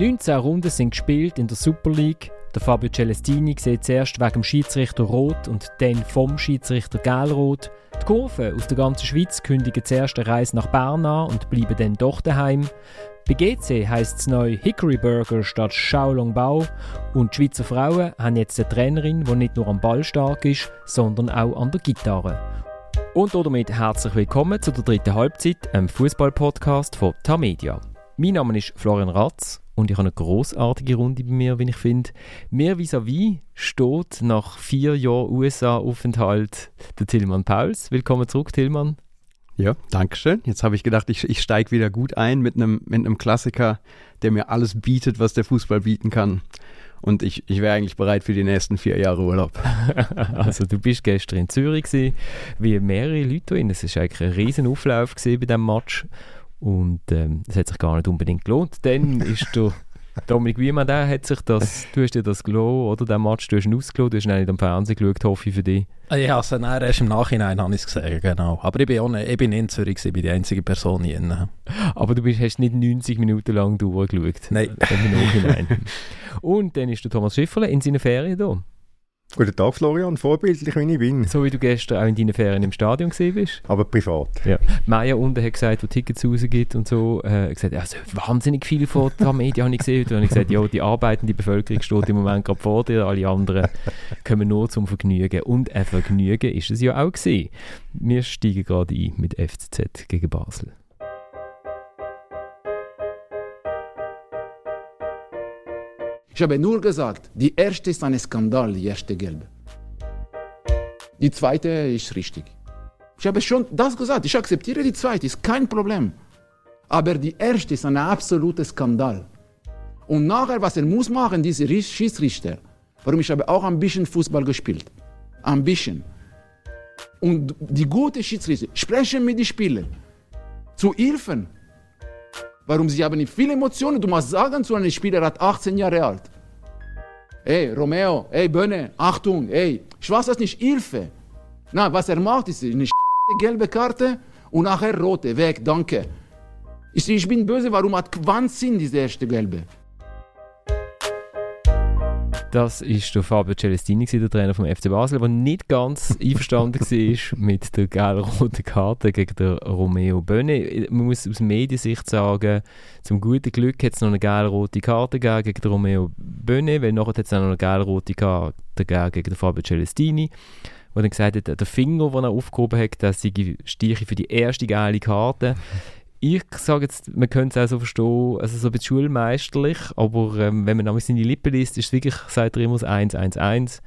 19 Runden sind gespielt in der Super League. Der Fabio Celestini sieht zuerst wegen dem Schiedsrichter Rot und dann vom Schiedsrichter Gelrot. Die Kurven aus der ganzen Schweiz kündigen zuerst eine Reise nach Bern an und bleiben dann doch daheim. Bei GC heisst es neu Hickory Burger statt Shaolong Bao und die Schweizer Frauen haben jetzt eine Trainerin, die nicht nur am Ball stark ist, sondern auch an der Gitarre. Und damit herzlich willkommen zu der dritten Halbzeit, einem Fußball-Podcast von Tamedia. Mein Name ist Florian Ratz und ich habe eine großartige Runde bei mir, wie ich finde. Mir vis-à-vis steht nach vier Jahren USA-Aufenthalt der Tillmann Pauls. Willkommen zurück, Tillmann. Ja, danke schön. Jetzt habe ich gedacht, ich, ich steige wieder gut ein mit einem mit einem Klassiker, der mir alles bietet, was der Fußball bieten kann. Und ich, ich wäre eigentlich bereit für die nächsten vier Jahre Urlaub. also du bist gestern in Zürich gewesen, wie mehrere Leute drin. Es war eigentlich ein riesen Auflauf bei diesem Match. Und ähm, das hat sich gar nicht unbedingt gelohnt. Dann ist der Dominik Wiemann, der hat sich das, du hast dir das gelohnt, oder? Den Match, du hast ihn ausgelohnt, du hast ihn nicht am Fernsehen geschaut, hoffe ich für dich. Ja, also nein, erst im Nachhinein habe ich es gesehen, genau. Aber ich bin, auch nicht, ich bin in Zürich, ich bin die einzige Person hier. Aber du bist, hast nicht 90 Minuten lang durchgeschaut? Nein. Im Nachhinein. Und dann ist der Thomas Schifferle in seinen Ferien da. Guten Tag, Florian. Vorbildlich, wie ich bin. So wie du gestern auch in deinen Ferien im Stadion gesehen bist. Aber privat. Ja. Maya unten hat gesagt, wo Tickets rausgibt und so, äh, hat gesagt, also wahnsinnig viele von der Medien habe ich gesehen. Und ich gesagt, ja, die arbeitende Bevölkerung steht im Moment gerade vor dir, alle anderen kommen nur zum Vergnügen. Und ein Vergnügen ist es ja auch gewesen. Wir steigen gerade ein mit FCZ gegen Basel. Ich habe nur gesagt, die erste ist ein Skandal, die erste gelbe. Die zweite ist richtig. Ich habe schon das gesagt, ich akzeptiere die zweite, ist kein Problem. Aber die erste ist ein absoluter Skandal. Und nachher, was er muss machen, diese Schiedsrichter, warum ich habe auch ein bisschen Fußball gespielt. Ein bisschen. Und die guten Schiedsrichter sprechen mit den Spielern. Zu helfen. Warum sie haben viele Emotionen. Du musst sagen zu einem Spieler, er hat 18 Jahre alt. Ey, Romeo, ey, Bönne, Achtung, ey, ich weiß das nicht, Hilfe. Na, was er macht, ist eine gelbe Karte und nachher rote, weg, danke. Ich, ich bin böse, warum hat Quanzin diese erste gelbe? Das ist der Fabio Celestini, der Trainer vom FC Basel, der nicht ganz einverstanden war mit der gelb-roten Karte gegen den Romeo Bönne. Man muss aus Mediensicht sagen, zum guten Glück hat es noch eine gelb-rote Karte gegeben gegen den Romeo Bönne, weil nachher hat es noch eine gelb-rote Karte gegeben gegen den Fabio Celestini, wo dann gesagt hat, der Finger, den er aufgehoben hat, das sei Stiche für die erste geile Karte ich sage jetzt, man könnte es auch so verstehen, also so ein bisschen schulmeisterlich, aber ähm, wenn man nämlich seine Lippen liest, ist es wirklich, sagt er immer, 1-1-1.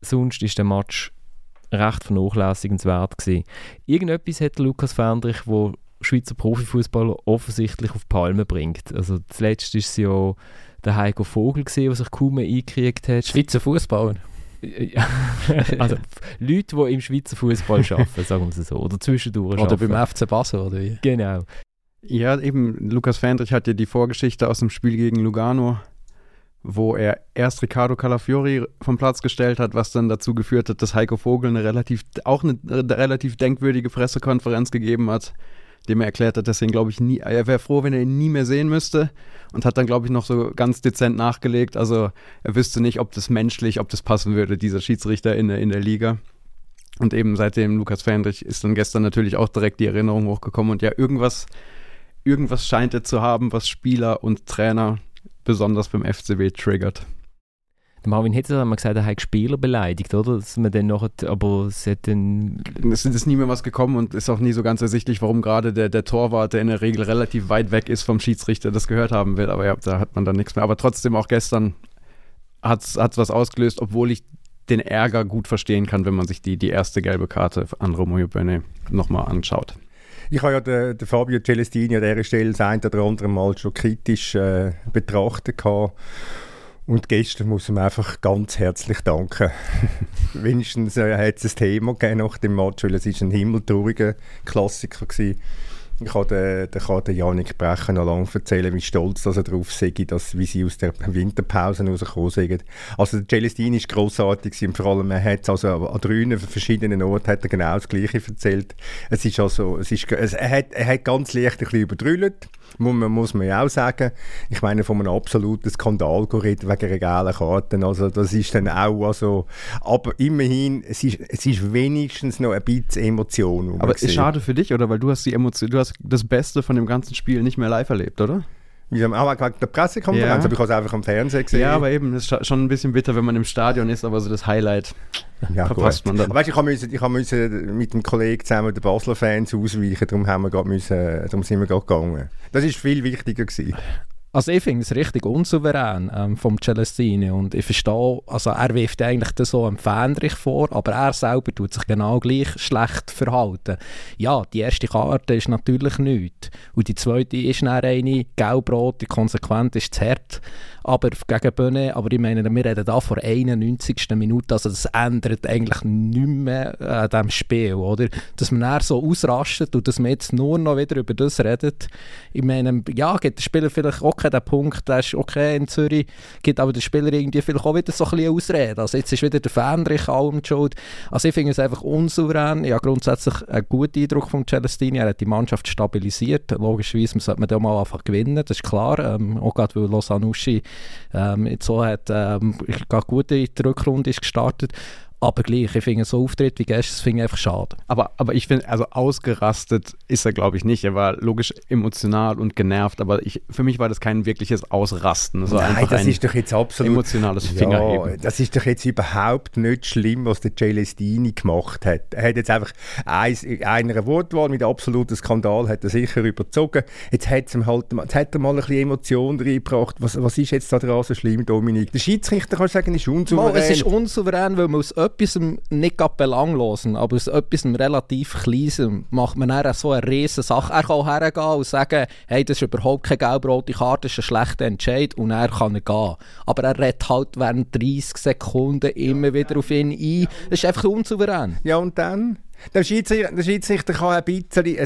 Sonst ist der Match recht vernachlässigenswert gewesen. Irgendetwas hat Lukas Fendrich, wo Schweizer Profifußballer offensichtlich auf Palme bringt. Also zuletzt ist es ja der Heiko Vogel gesehen, der sich kaum mehr eingekriegt hat. Schweizer Fußballer. also Leute, die im Schweizer Fußball arbeiten, sagen wir es so. Oder zwischendurch Oder arbeiten. beim FC Basel, oder wie? Genau. Ja, eben, Lukas Fendrich hat ja die Vorgeschichte aus dem Spiel gegen Lugano, wo er erst Riccardo Calafiori vom Platz gestellt hat, was dann dazu geführt hat, dass Heiko Vogel eine relativ, auch eine, eine relativ denkwürdige Pressekonferenz gegeben hat, dem er erklärt hat, dass er ihn, glaube ich, nie, er wäre froh, wenn er ihn nie mehr sehen müsste. Und hat dann, glaube ich, noch so ganz dezent nachgelegt. Also er wüsste nicht, ob das menschlich, ob das passen würde, dieser Schiedsrichter in der, in der Liga. Und eben seitdem Lukas Fendrich ist dann gestern natürlich auch direkt die Erinnerung hochgekommen. Und ja, irgendwas, irgendwas scheint er zu haben, was Spieler und Trainer besonders beim FCW triggert. Marvin Hitzer hat mal gesagt, er hat Spieler beleidigt, oder? Dass man dann noch, aber es hat dann... Es ist nie mehr was gekommen und ist auch nie so ganz ersichtlich, warum gerade der, der Torwart, der in der Regel relativ weit weg ist vom Schiedsrichter, das gehört haben will. Aber ja, da hat man dann nichts mehr. Aber trotzdem auch gestern hat es was ausgelöst, obwohl ich den Ärger gut verstehen kann, wenn man sich die, die erste gelbe Karte an Romeo Bene nochmal anschaut. Ich habe ja den, den Fabio Celestini an dieser Stelle das ein oder andere Mal schon kritisch äh, betrachtet gehabt. Und gestern muss ihm einfach ganz herzlich danken. Wenigstens äh, hat es ein Thema gegeben nach dem Match, weil es ist ein himmeltrauriger Klassiker war. Ich kann den, den, kann den Janik Brecher noch lange erzählen, wie stolz dass er darauf sei, dass, wie sie aus der Winterpause rausgekommen sind. Also der Celestine ist grossartig und vor allem er hat also an drei verschiedenen Orten hat er genau das Gleiche erzählt. Es ist also, es ist, es, er, hat, er hat ganz leicht ein bisschen überdrüllt, muss man, muss man ja auch sagen. Ich meine, von einem absoluten Skandal geredet wegen gelben Karten. Also das ist dann auch, also, aber immerhin, es ist, es ist wenigstens noch ein bisschen Emotion. Aber ist schade für dich, oder? Weil du hast die Emotion, du hast das Beste von dem ganzen Spiel nicht mehr live erlebt, oder? Wie haben auch wegen der Pressekonferenz, ja. aber ich habe es einfach am Fernsehen gesehen. Ja, aber eben, es ist schon ein bisschen bitter, wenn man im Stadion ist, aber so das Highlight ja, verpasst gut. man dann. Weißt, ich habe ich müssen mit dem Kollegen zusammen den Basler Fans ausweichen, darum, haben wir müssen, darum sind wir gerade gegangen. Das war viel wichtiger gewesen. Also ich finde es richtig unsouverän ähm, vom Celestini und ich verstehe, also er wirft eigentlich so einem Fähnrich vor, aber er selber tut sich genau gleich schlecht verhalten. Ja, die erste Karte ist natürlich nichts und die zweite ist dann eine, gelb-rot, die konsequent ist zu hart, aber gegen Böne, aber ich meine, wir reden da vor 91. Minute, also das ändert eigentlich nichts mehr an diesem Spiel, oder? Dass man dann so ausrastet und dass man jetzt nur noch wieder über das redet, ich meine, ja, gibt der Spieler vielleicht okay den Punkt, der ist okay in Zürich, gibt aber der Spieler irgendwie vielleicht auch wieder so ein bisschen Ausrede, also jetzt ist wieder der Fähnrich allem schuld, also ich finde es einfach unsouverän, ich habe grundsätzlich einen guten Eindruck von Celestini, er hat die Mannschaft stabilisiert, logischerweise sollte man da mal einfach gewinnen, das ist klar, ähm, auch gerade weil Losanuschi ähm, so hat ähm, gut in die Rückrunde ist gestartet. Aber gleich, ich finde so Auftritt wie gestern, das finde ich einfach schade. Aber, aber ich finde, also ausgerastet ist er, glaube ich, nicht. Er war logisch emotional und genervt, aber ich, für mich war das kein wirkliches Ausrasten. Das Nein, das ist doch jetzt absolut emotionales Fingerheben. Ja, das ist doch jetzt überhaupt nicht schlimm, was der Celestini gemacht hat. Er hat jetzt einfach eins, einer Wortwahl mit absolutem Skandal hat er sicher überzogen. Jetzt hat, ihm halt, jetzt hat er mal ein bisschen Emotion reingebracht. Was, was ist jetzt da dran so schlimm, Dominik? Der Schiedsrichter, kannst du sagen, ist unsouverän. Mal, es ist unsouverän, weil man aus etwas nicht belanglosen, aber aus etwas relativ Kleinem macht man dann so eine riesen Sache. Er kann hergehen und sagen, hey, das ist überhaupt keine gelb-rote Karte, das ist ein schlechter Entscheid und er kann er gehen. Aber er redet halt während 30 Sekunden immer wieder auf ihn ein. Das ist einfach unsouverän. Ja, und dann? Der Schiedsrichter, der Schiedsrichter kann ein bisschen,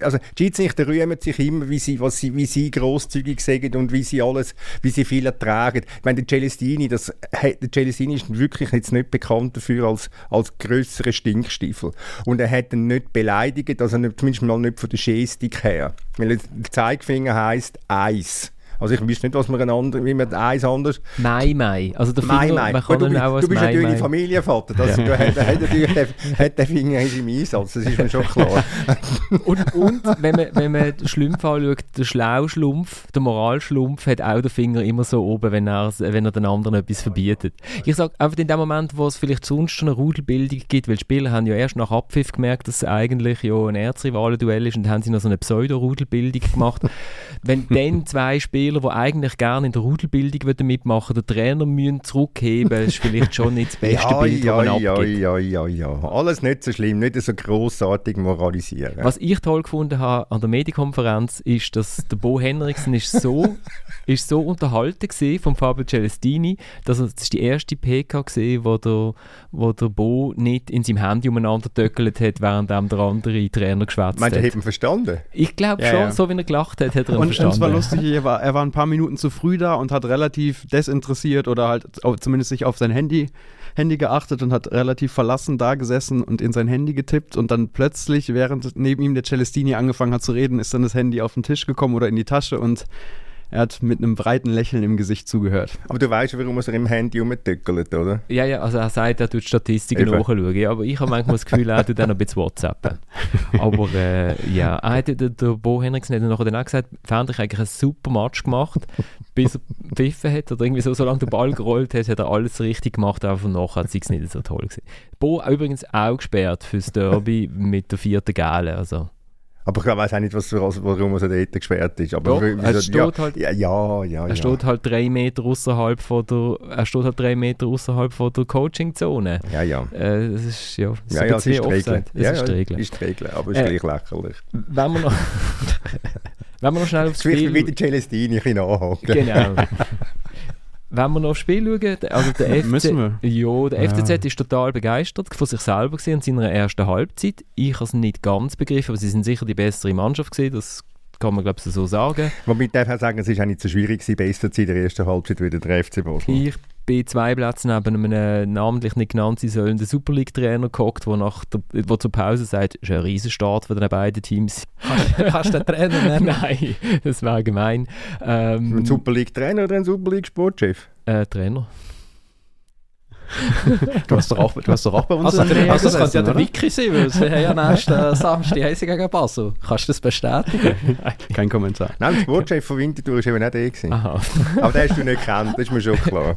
also die Schiedsrichter rühmen sich immer, wie sie, was sie, wie sie grosszügig sagen und wie sie alles, wie sie viel ertragen. Ich meine, der Celestini, das, der Celestini ist wirklich jetzt nicht bekannt dafür als, als größere Stinkstiefel. Und er hat ihn nicht beleidigt, also nicht, zumindest mal nicht von der Gestik her. Weil der Zeigefinger heisst Eis. Also ich weiß nicht, was man einander, wie man eins anders... Mai Mai. Also der Mai Mai. Man kann du, auch du bist Mai natürlich Mai. Familienvater. Das, ja. Du hast, hat natürlich den, hat den Finger im Einsatz, das ist mir schon klar. und, und wenn man, wenn man den Schlumpf anschaut, der Schlauschlumpf, der Moralschlumpf hat auch den Finger immer so oben, wenn er, wenn er den anderen etwas verbietet. Ich sage einfach in dem Moment, wo es vielleicht sonst schon eine Rudelbildung gibt, weil die Spieler haben ja erst nach Abpfiff gemerkt, dass es eigentlich ja ein Erzrivalenduell ist und dann haben sie noch so eine Pseudo-Rudelbildung gemacht. wenn dann zwei Spieler Spieler, die eigentlich gerne in der Rudelbildung mitmachen den Trainer müssen zurückheben ist vielleicht schon nicht das beste ja, Bild, ja, das man ja, abgibt. Ja, ja, ja, Alles nicht so schlimm, nicht so grossartig moralisieren. Was ich toll gefunden habe an der Medienkonferenz, ist, dass der Bo Henriksen ist so, ist so unterhalten war von Fabio Celestini, dass er, das ist die erste PK gesehen, wo der, wo der Bo nicht in seinem Handy umeinander töckelt hat, während der andere Trainer geschwätzt hat. Meinst du, er hat ihn verstanden? Ich glaube ja, schon, ja. so wie er gelacht hat, hat er ihn und, verstanden. Und es war lustig, er war, er war war ein paar Minuten zu früh da und hat relativ desinteressiert oder halt zumindest sich auf sein Handy, Handy geachtet und hat relativ verlassen da gesessen und in sein Handy getippt und dann plötzlich, während neben ihm der Celestini angefangen hat zu reden, ist dann das Handy auf den Tisch gekommen oder in die Tasche und er hat mit einem breiten Lächeln im Gesicht zugehört. Aber du weißt, warum er im Handy rumtückelt, oder? Ja, ja, also er sagt, er tut Statistiken nachschauen. Aber ich habe manchmal das Gefühl, er tut dann noch ein bisschen WhatsApp. Aber äh, ja, er hat, der, der Bo Henriksen hat nachher dann auch gesagt, fand ich eigentlich einen super Match gemacht, bis er pfiffen hat oder irgendwie so, solange der Ball gerollt hat, hat er alles richtig gemacht, aber nachher hat es nicht so toll gewesen. Bo übrigens auch gesperrt fürs Derby mit der vierten Gale, also aber ich weiß auch nicht, was, warum er dort gesperrt ist. Aber Doch, er steht ja, halt, ja, ja, ja, er steht halt drei Meter außerhalb von der, er steht halt drei Meter außerhalb von der Coachingzone. Ja, ja. Äh, das ist ja, das ja, ja, das ist die Regel. Das ja, ist die Regel. ist die Regel, aber es ist äh, gleich lächerlich. Wenn wir noch, wenn wir noch schnell aufs Spiel... wie der Celestini ein bisschen Genau. Wenn wir noch aufs Spiel schauen, also der FC, Müssen wir? Ja, der Ja. FCZ ist total begeistert von sich selber gewesen und seiner ersten Halbzeit. Ich habe es nicht ganz begriffen, aber sie sind sicher die bessere Mannschaft gewesen, das kann man glaube ich so sagen. Wobei ich darf auch sagen, es ist auch nicht so schwierig gewesen, besser zu sein in der ersten Halbzeit wie der FC Basel. Ich bin zwei Plätze neben einem namentlich nicht genannt sein sollenden Super League-Trainer gehockt, der nach der, wo zur Pause sagt, es ist ein Riesenstart von den beiden Teams. Kannst du den Trainer nennen? Nein, das wäre gemein. Ähm, Ein Super League Trainer oder ein Super League Sportchef? äh, Trainer. Du hast doch auch, du hast doch auch bei uns Also, in also das könnte ja der? Wiki sein, weil sie haben ja nächsten Samstag haben sie gegen Basel. Kannst du das bestätigen? Kein Kommentar. Nein, der Sportchef von Winterthur war eben nicht der. Gewesen. Aha. Aber den hast du nicht gekannt, das ist mir schon klar.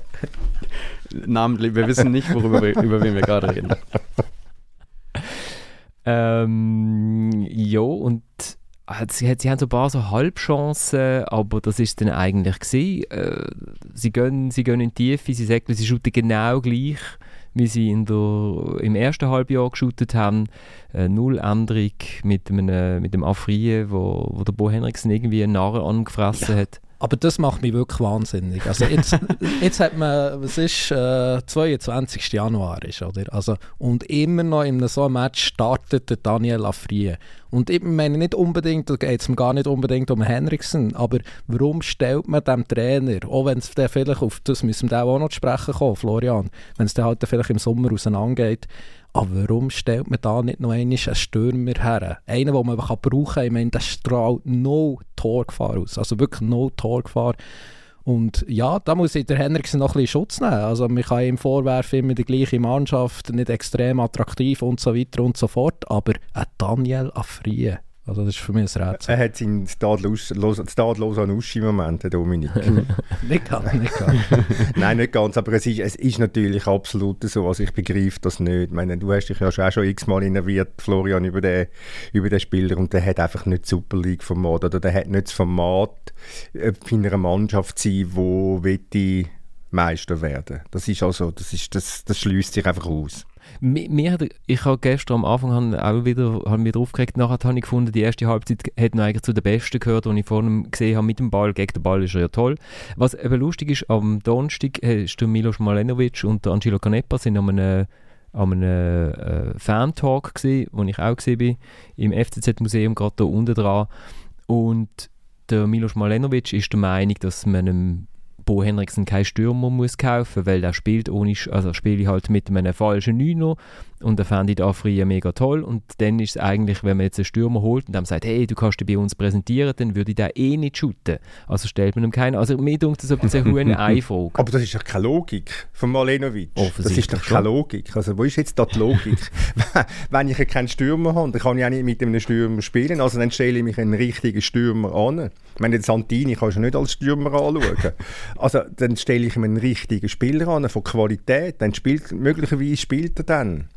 Namentlich, wir wissen nicht, worüber wir, über wen wir gerade reden. Ähm, ja, und sie, hat- sie haben so ein paar so Halbchancen, aber das ist dann eigentlich gewesen. Äh, sie, gehen, sie gehen in die Tiefe, sie sagen, sie shooten genau gleich, wie sie in der, im ersten Halbjahr geshootet haben. Äh, null Änderung mit, einem, mit dem Afrie, wo, wo der Bo Henriksen irgendwie einen Narren angefressen hat. Aber das macht mich wirklich wahnsinnig. Also jetzt, jetzt hat man, was ist, äh, 22. Januar ist, oder? Also, und immer noch in so einem Match startet der Daniel Afrie. Und ich meine nicht unbedingt, da geht es mir gar nicht unbedingt um Henriksen, aber warum stellt man dem Trainer, auch wenn es vielleicht auf das müssen wir auch noch sprechen kommen, Florian, wenn es dann halt dann vielleicht im Sommer auseinandergeht, aber warum stellt man da nicht noch einen Stürmer her? Einen, den man kann brauchen kann. Ich meine, der strahlt no Torgefahr aus. Also wirklich no Torgefahr. Und ja, da muss ich der Henriksen noch ein bisschen Schutz nehmen. Also man kann ihm vorwerfen, immer die gleiche Mannschaft, nicht extrem attraktiv und so weiter und so fort. Aber ein Daniel Afrie, also das ist für mich ein Rätsel. Er hat seinen stadlosen Uschi-Moment, der Dominik. nicht ganz, nicht ganz. Nein, nicht ganz, aber es ist, es ist natürlich absolut so. Also ich begreife das nicht. Ich meine, du hast dich ja schon, auch schon x-mal innerviert, Florian, über den, über den Spieler und der hat einfach nicht Super League-Format oder der hat nicht das Format, äh, in einer Mannschaft zu sein, wo wette Meister werden. Das ist also, das ist, das, das schließt sich einfach aus. Mir, ich habe gestern am Anfang auch wieder hab mich drauf gekriegt, nachher habe ich gefunden, die erste Halbzeit hat noch eigentlich zu den Besten gehört, die ich vorhin gesehen habe mit dem Ball. Gegen den Ball ist er ja toll. Was eben lustig ist, am Donnerstag ist der Milos Malenovic und der Angelo Canepa sind an einem, an einem äh, Fan-Talk wo ich auch gesehen bin, im FCZ-Museum, gerade da unten dran. Und der Milos Malenovic ist der Meinung, dass man einem Bo Henriksen keinen Stürmer muss kaufen, weil der spielt ohne, also spiele ich halt mit einem falschen Neuner und da fand ich da früher mega toll und dann ist es eigentlich, wenn man jetzt einen Stürmer holt und dann sagt, hey, du kannst dich bei uns präsentieren, dann würde ich den eh nicht shooten. Also stellt man ihm keinen, also mir denkt das ein bisschen eine Einfrage. Aber das ist doch keine Logik von Malenovic. Das ist doch keine Logik. Also wo ist jetzt da die Logik? Wenn ich keinen Stürmer habe, dann kann ich auch nicht mit einem Stürmer spielen. Also dann stelle ich mich einen richtigen Stürmer an. Ich meine, den Santini kannst du nicht als Stürmer anschauen. Also dann stelle ich ihm einen richtigen Spieler an, von Qualität. Dann spielt, möglicherweise spielt er dann.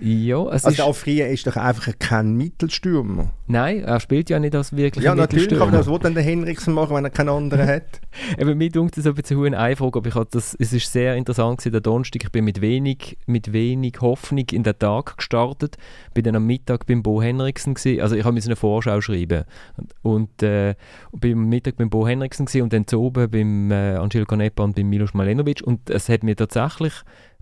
Ja, es Also ist, der Alfria ist doch einfach kein Mittelstürmer. nein, er spielt ja nicht als wirklich Ja, natürlich, aber das will dann der Henriksen machen, wenn er keinen anderen hat. Eben, mir dunkt das ein bisschen Einfrage, aber ich hatte das, es ist sehr interessant gewesen, der Donnerstag, ich bin mit wenig, mit wenig Hoffnung in den Tag gestartet, bin dann am Mittag beim Bo Henriksen gewesen, also ich habe mir eine Vorschau schreiben. Und äh, bin am Mittag beim Bo Henriksen gewesen und dann zu oben beim äh, Angelo Canepa und beim Milos Malenovic und es hat mir tatsächlich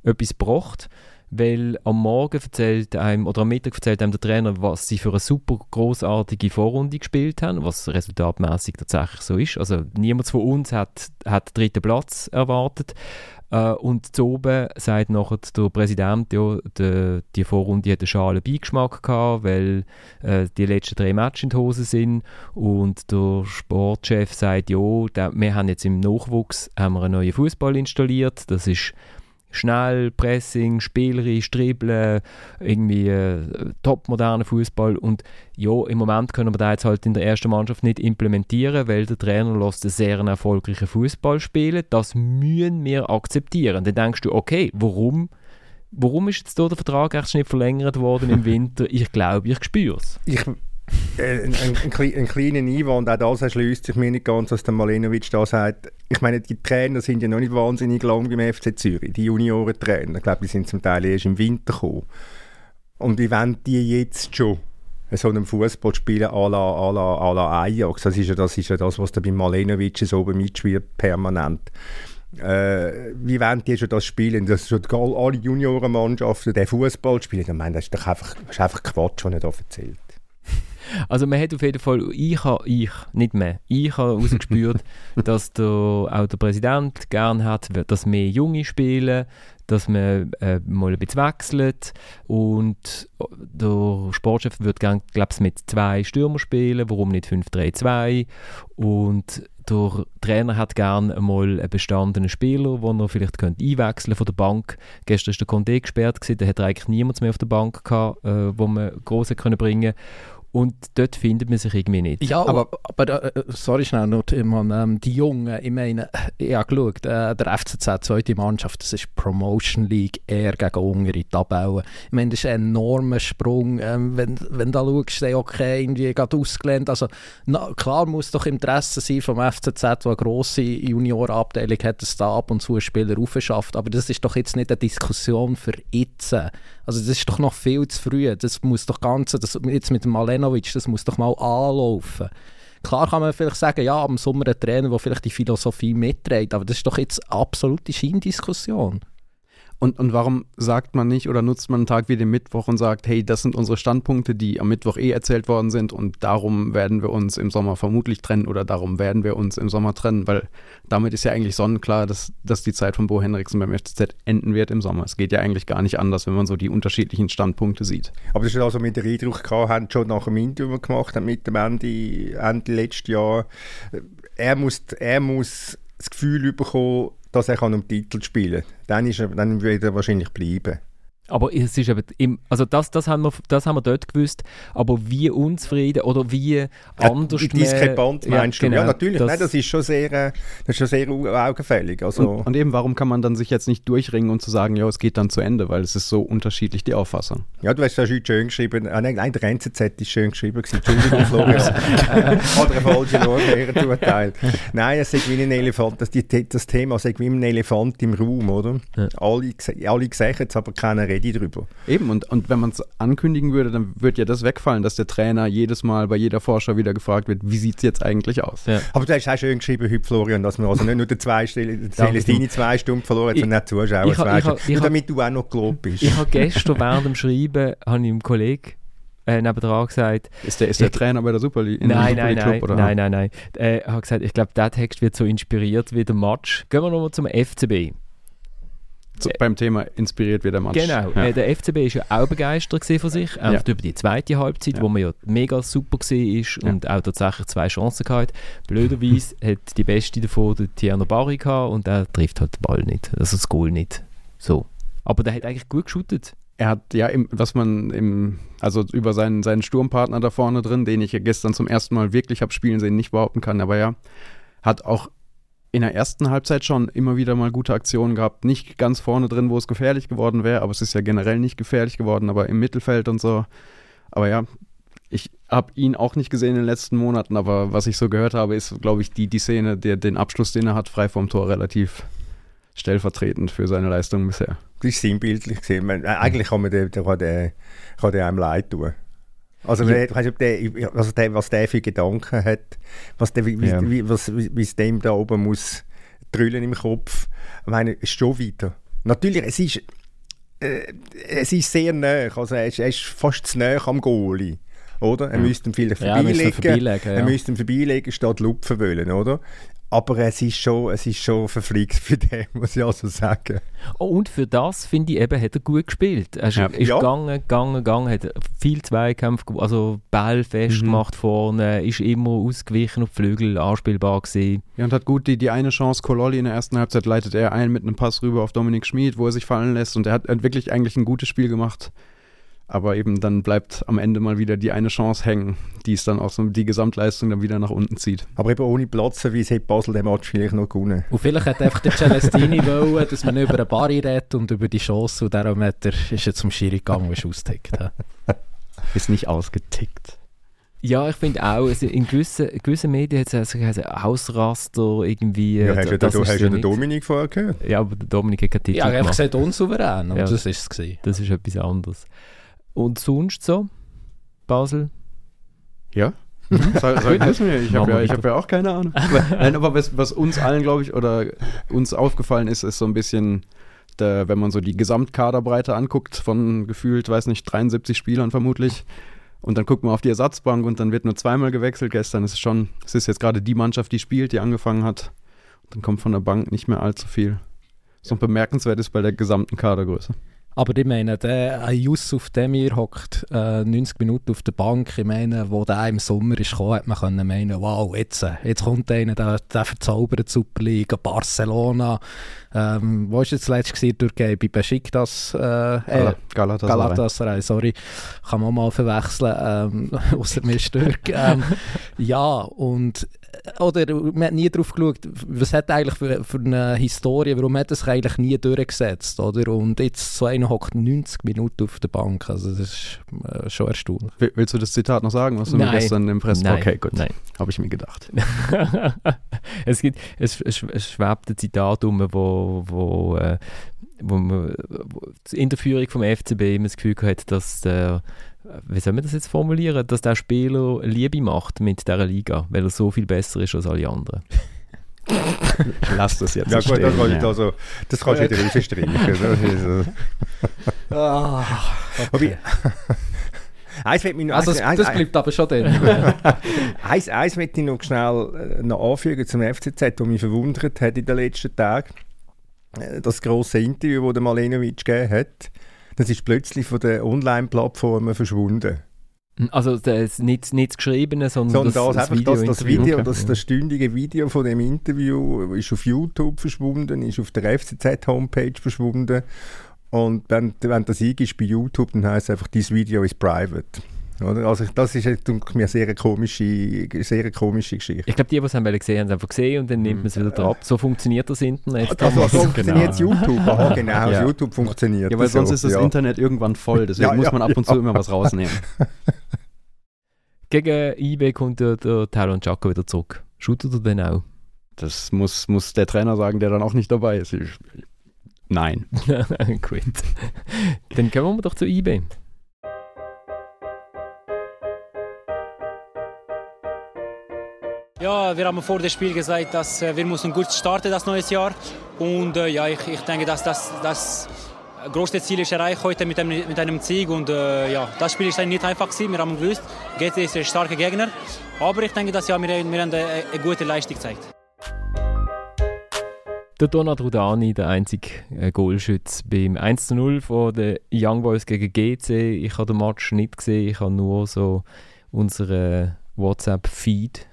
etwas gebracht, weil am Morgen erzählt einem, oder am Mittag erzählt einem der Trainer, was sie für eine super großartige Vorrunde gespielt haben, was resultatmäßig tatsächlich so ist. Also niemand von uns hat, hat den dritten Platz erwartet. Äh, und zu oben sagt nachher der Präsident, ja, die, die Vorrunde hat einen schalen Beigeschmack gehabt, weil äh, die letzten drei Matches in die Hose sind. Und der Sportchef sagt, ja, da, wir haben jetzt im Nachwuchs haben wir einen neuen Fußball installiert. Das ist schnell, Pressing, spielerisch, Dribbeln, irgendwie äh, topmoderner Fußball und ja, im Moment können wir da jetzt halt in der ersten Mannschaft nicht implementieren, weil der Trainer lässt einen sehr erfolgreichen Fußball spielen. Das müssen wir akzeptieren. Dann denkst du, okay, warum, warum ist jetzt da der Vertrag echt nicht verlängert worden im Winter? Ich glaube, ich spüre es. Ich, äh, ein, ein, ein, ein kleiner Einwand, auch das erschließt sich mir nicht ganz, was der Malenovic da sagt. Ich meine, die Trainer sind ja noch nicht wahnsinnig lang beim FC Zürich, die Juniorentrainer. Ich glaube, die sind zum Teil erst im Winter gekommen. Und wie wollen die jetzt schon so einen Fußball spielen à la, à la, à la Ajax? Das ist, ja, das ist ja das, was da bei Malenovic so oben mitschwirrt, permanent. äh, wie wollen die schon das spielen, dass schon alle Juniorenmannschaften den Fußball spielen? Ich meine, das ist doch einfach, das ist einfach Quatsch, was er da erzählt. Also man hat auf jeden Fall, ich habe, ich, nicht mehr, ich habe herausgespürt, dass der, auch der Präsident gerne hat, dass mehr Junge spielen, dass man äh, mal ein bisschen wechselt und der Sportchef würde gerne, glaube ich, mit zwei Stürmer spielen, warum nicht 5-3-2 und der Trainer hat gerne mal einen bestandenen Spieler, den er vielleicht könnte einwechseln von der Bank. Gestern ist der Condé gesperrt, gewesen, da hat eigentlich niemand mehr auf der Bank gehabt, äh, wo man groß können bringen und dort findet man sich irgendwie nicht. Ja, aber, aber äh, sorry schnell, nur, ähm, die Jungen, ich meine, ich habe geschaut, äh, der FCZ, zweite Mannschaft, das ist Promotion League, eher gegen untere Tabellen. Ich meine, das ist ein enormer Sprung. Ähm, wenn, wenn du schaust, dann okay, irgendwie gerade ausgelernt. Also, na, klar muss doch Interesse sein vom FCZ, der eine grosse Juniorabteilung hat, dass da ab und zu Spieler aufschafft. Aber das ist doch jetzt nicht eine Diskussion für jetzt. Also das ist doch noch viel zu früh. Das muss doch ganz, das, jetzt mit dem Malenovic, das muss doch mal anlaufen. Klar kann man vielleicht sagen, ja, am Sommer ein Trainer, der vielleicht die Philosophie mitträgt, aber das ist doch jetzt absolute Scheindiskussion. Und, und warum sagt man nicht oder nutzt man einen Tag wie den Mittwoch und sagt, hey, das sind unsere Standpunkte, die am Mittwoch eh erzählt worden sind und darum werden wir uns im Sommer vermutlich trennen oder darum werden wir uns im Sommer trennen, weil damit ist ja eigentlich sonnenklar, dass, dass die Zeit von Bo Henriksen beim FCZ enden wird im Sommer. Es geht ja eigentlich gar nicht anders, wenn man so die unterschiedlichen Standpunkte sieht. Aber das ist also mit der Eindruck gehabt, haben schon nach dem Interview gemacht haben mit dem Ende, Ende letzten Jahr. Er muss, er muss das Gefühl bekommen, dass er um Titel spielen kann. Dann, ist er, dann wird er wahrscheinlich bleiben. Aber es ist eben, im, also das, das, haben wir, das haben wir dort gewusst, aber wie unzufrieden oder wie anders... Ja, diskrepant meinst ja, du? Genau, ja, natürlich. Das, Nein, das ist schon sehr, äh, das ist schon sehr augenfällig. Also. Und, und, eben, warum kann man dann sich jetzt nicht durchringen und zu sagen, ja, es geht dann zu Ende, weil es ist so unterschiedlich, die Auffassung. Ja, du hast ja schon schön geschrieben, ah, nein, der NZZ ist schön geschrieben Entschuldigung, Florian. Hat er falsche Lorbeeren zugeteilt. Nein, es ist wie ein Elefant, das, die, das Thema ist wie ein Elefant im Raum, oder? Ja. Alle, alle sehen es, aber keiner redet ready drüber. Eben, und, und wenn man es ankündigen würde, dann würde ja das wegfallen, dass der Trainer jedes Mal bei jeder Forscher wieder gefragt wird, wie sieht es jetzt eigentlich aus? Ja. Aber du hast auch schön geschrieben heute, Florian, dass man also nicht nur die zwei Celestini zwei Stunden verloren hat, sondern auch Zuschauer. Ich, ich, ich, ich, nur damit du auch noch gelobt bist. Ich habe gestern während dem Schreiben habe ich einem Kollegen äh, nebendran gesagt. Ist der, ist der ich, Trainer bei der Super League? Nein, nein, nein, nein, nein, nein. Äh, habe gesagt, ich glaube, der Text wird so inspiriert wie der Match. Gehen wir nochmal zum FCB. So, beim Thema inspiriert wird der Match. Genau, ja. äh, der FCB war ja auch begeistert von sich, ja. über die zweite Halbzeit, ja. wo man ja mega super war und auch tatsächlich zwei Chancen gehabt. Blöderweise hat die beste davon der Tierno Barry gehabt und er trifft halt den Ball nicht, also das Goal nicht. So. Aber der hat eigentlich gut geshootet. Er hat ja, im, was man im, also über seinen, seinen Sturmpartner da vorne drin, den ich ja gestern zum ersten Mal wirklich habe spielen sehen, nicht behaupten kann, aber ja, hat auch in der ersten Halbzeit schon immer wieder mal gute Aktionen gehabt. Nicht ganz vorne drin, wo es gefährlich geworden wäre, aber es ist ja generell nicht gefährlich geworden, aber im Mittelfeld und so. Aber ja, ich habe ihn auch nicht gesehen in den letzten Monaten, aber was ich so gehört habe, ist, glaube ich, die, die Szene, der, den Abschluss, den er hat, frei vom Tor, relativ stellvertretend für seine Leistung bisher. Das ist sinnbildlich gesehen. Eigentlich kann man den, kann den, den einem leid tun. Also, ja. weißt, der, also der, was der für Gedanken hat, was der, wie, ja. wie, was, wie es dem da oben muss drüllen im Kopf. Ich meine, es ist schon weiter. Natürlich, es ist, äh, es ist sehr nah. Also, er ist, er ist fast zu nah am Goalie. Oder? Er mhm. müsste ihn vielleicht ja, vorbeilegen. ja. Er müsste ihn vorbeilegen, statt lupfen wollen, oder? Aber es ist schon, es ist schon verflixt für den, muss ich also sagen. Oh, und für das, finde ich, eben, hat er gut gespielt. Er ist, ja. ist ja. gegangen, gegangen, gegangen, hat viel Zweikämpfe, also Ball festgemacht mhm. vorne, ist immer ausgewichen auf Flügel, anspielbar gewesen. Ja, und hat gut die, die eine Chance, Kololli in der ersten Halbzeit leitet er ein mit einem Pass rüber auf Dominik Schmid, wo er sich fallen lässt und er hat, hat wirklich eigentlich ein gutes Spiel gemacht. Aber eben dann bleibt am Ende mal wieder die eine Chance hängen, die es dann auch so die Gesamtleistung dann wieder nach unten zieht. Aber eben ohne Platzen, wie hätte Basel den Match vielleicht noch gewonnen. Und vielleicht hat einfach der Celestini wollen, dass man über eine Barry redet und über die Chance und darum hat er, ist er zum Schiri gegangen und ist ausgetickt. ist nicht ausgetickt. Ja, ich finde auch, also in gewissen, gewissen Medien hat es also Ausraster irgendwie. Ja, hast, das du, hast ja den Dominik vorher gehört? Ja, aber der Dominik hat keinen Titel Ja, er hat gesagt unsouverän und ja, das ist es. Das ist etwas anderes. Und sonst so? Basel? Ja. Sag, sag das mir, ich habe ja, hab ja auch keine Ahnung. Nein, aber was, was uns allen, glaube ich, oder uns aufgefallen ist, ist so ein bisschen, der, wenn man so die Gesamtkaderbreite anguckt, von gefühlt, weiß nicht, 73 Spielern vermutlich. Und dann guckt man auf die Ersatzbank und dann wird nur zweimal gewechselt gestern. Es ist schon, es ist jetzt gerade die Mannschaft, die spielt, die angefangen hat. Und dann kommt von der Bank nicht mehr allzu viel. So bemerkenswert ist bei der gesamten Kadergröße. Aber ich meine, der Yusuf Demir hockt äh, 90 Minuten auf der Bank. Ich meine, wo der im Sommer ist gekommen, hat man können meinen, wow, jetzt, äh, jetzt kommt einer, der, der verzaubert die Superliga, Barcelona. Ähm, wo war jetzt zuletzt gewesen, Türkei? Bei Besiktas? Äh, äh, Galatasaray. Galatasaray, sorry. Kann man mal verwechseln, ähm, außer mir ist Türk. ähm, ja, und oder man hat nie darauf geschaut, was hat eigentlich für, für eine Historie, warum hat es eigentlich nie durchgesetzt, oder? Und jetzt so einer hockt 90 Minuten auf der Bank, also das ist äh, schon erstaunlich. Willst du das Zitat noch sagen, was du Nein. mir gestern impresst? Nein. Okay, gut. Nein. Habe ich mir gedacht. es, gibt, es, es, es schwebt ein Zitat um, wo, wo, äh, wo man wo in der Führung vom FCB immer das Gefühl hat, dass der, wie soll man das jetzt formulieren, dass der Spieler Liebe macht mit dieser Liga, weil er so viel besser ist als alle anderen. Lass das jetzt Ja gut, stehen, das, kann ja. ich also, das kannst du wieder rausstreichen. Äh, Ah, Eins wird noch, Also das, eins, das eins, bleibt aber schon drin. eins, eins möchte ich noch schnell äh, noch anfügen zum FCZ, das mich verwundert hat in den letzten Tagen. Äh, Das grosse Interview, das der Malenovic gegeben hat, das ist plötzlich von den Online-Plattformen verschwunden. Also das, nicht, nicht das Geschriebene, sondern, Sondern das, das, das, das Video-Interview. Video, das, das stündige Video von dem Interview ist auf YouTube verschwunden, ist auf der FCZ-Homepage verschwunden. Und wenn, wenn das eingibst bei YouTube, dann heisst es einfach, dieses Video ist private. Oder? Also ich- das ist ich mir, eine sehr komische, sehr eine komische Geschichte. Ich glaube, die, die es haben wollen gesehen haben, haben es einfach gesehen und dann nimmt man es wieder drauf. So funktioniert das Internet. Also, so Genau. funktioniert YouTube. Aha, genau, Ja. YouTube funktioniert. Ja, weil so, sonst ist das ja. Internet irgendwann voll, deswegen Ja, muss man ab und zu immer was rausnehmen. Gegen IB kommt der, der Talon Chaco wieder zurück. Shootet er denn auch? Das muss, muss der Trainer sagen, der dann auch nicht dabei ist. Ich, nein. Gut. Dann kommen wir doch zu IB. Ja, wir haben vor dem Spiel gesagt, dass äh, wir müssen gut starten das neue Jahr und äh, ja, ich, ich denke, dass das das größte Ziel ist erreicht heute mit einem, mit einem Sieg und äh, ja, das Spiel ist nicht einfach gewesen. Wir haben gewusst, GT ist ein starker Gegner, aber ich denke, dass ja, wir, wir haben eine, eine gute Leistung gezeigt. Der Donat Rudani, der einzige äh, Goalschütz beim 1-0 von den Young Boys gegen GC. Ich habe den Match nicht gesehen, ich habe nur so unseren WhatsApp-Feed.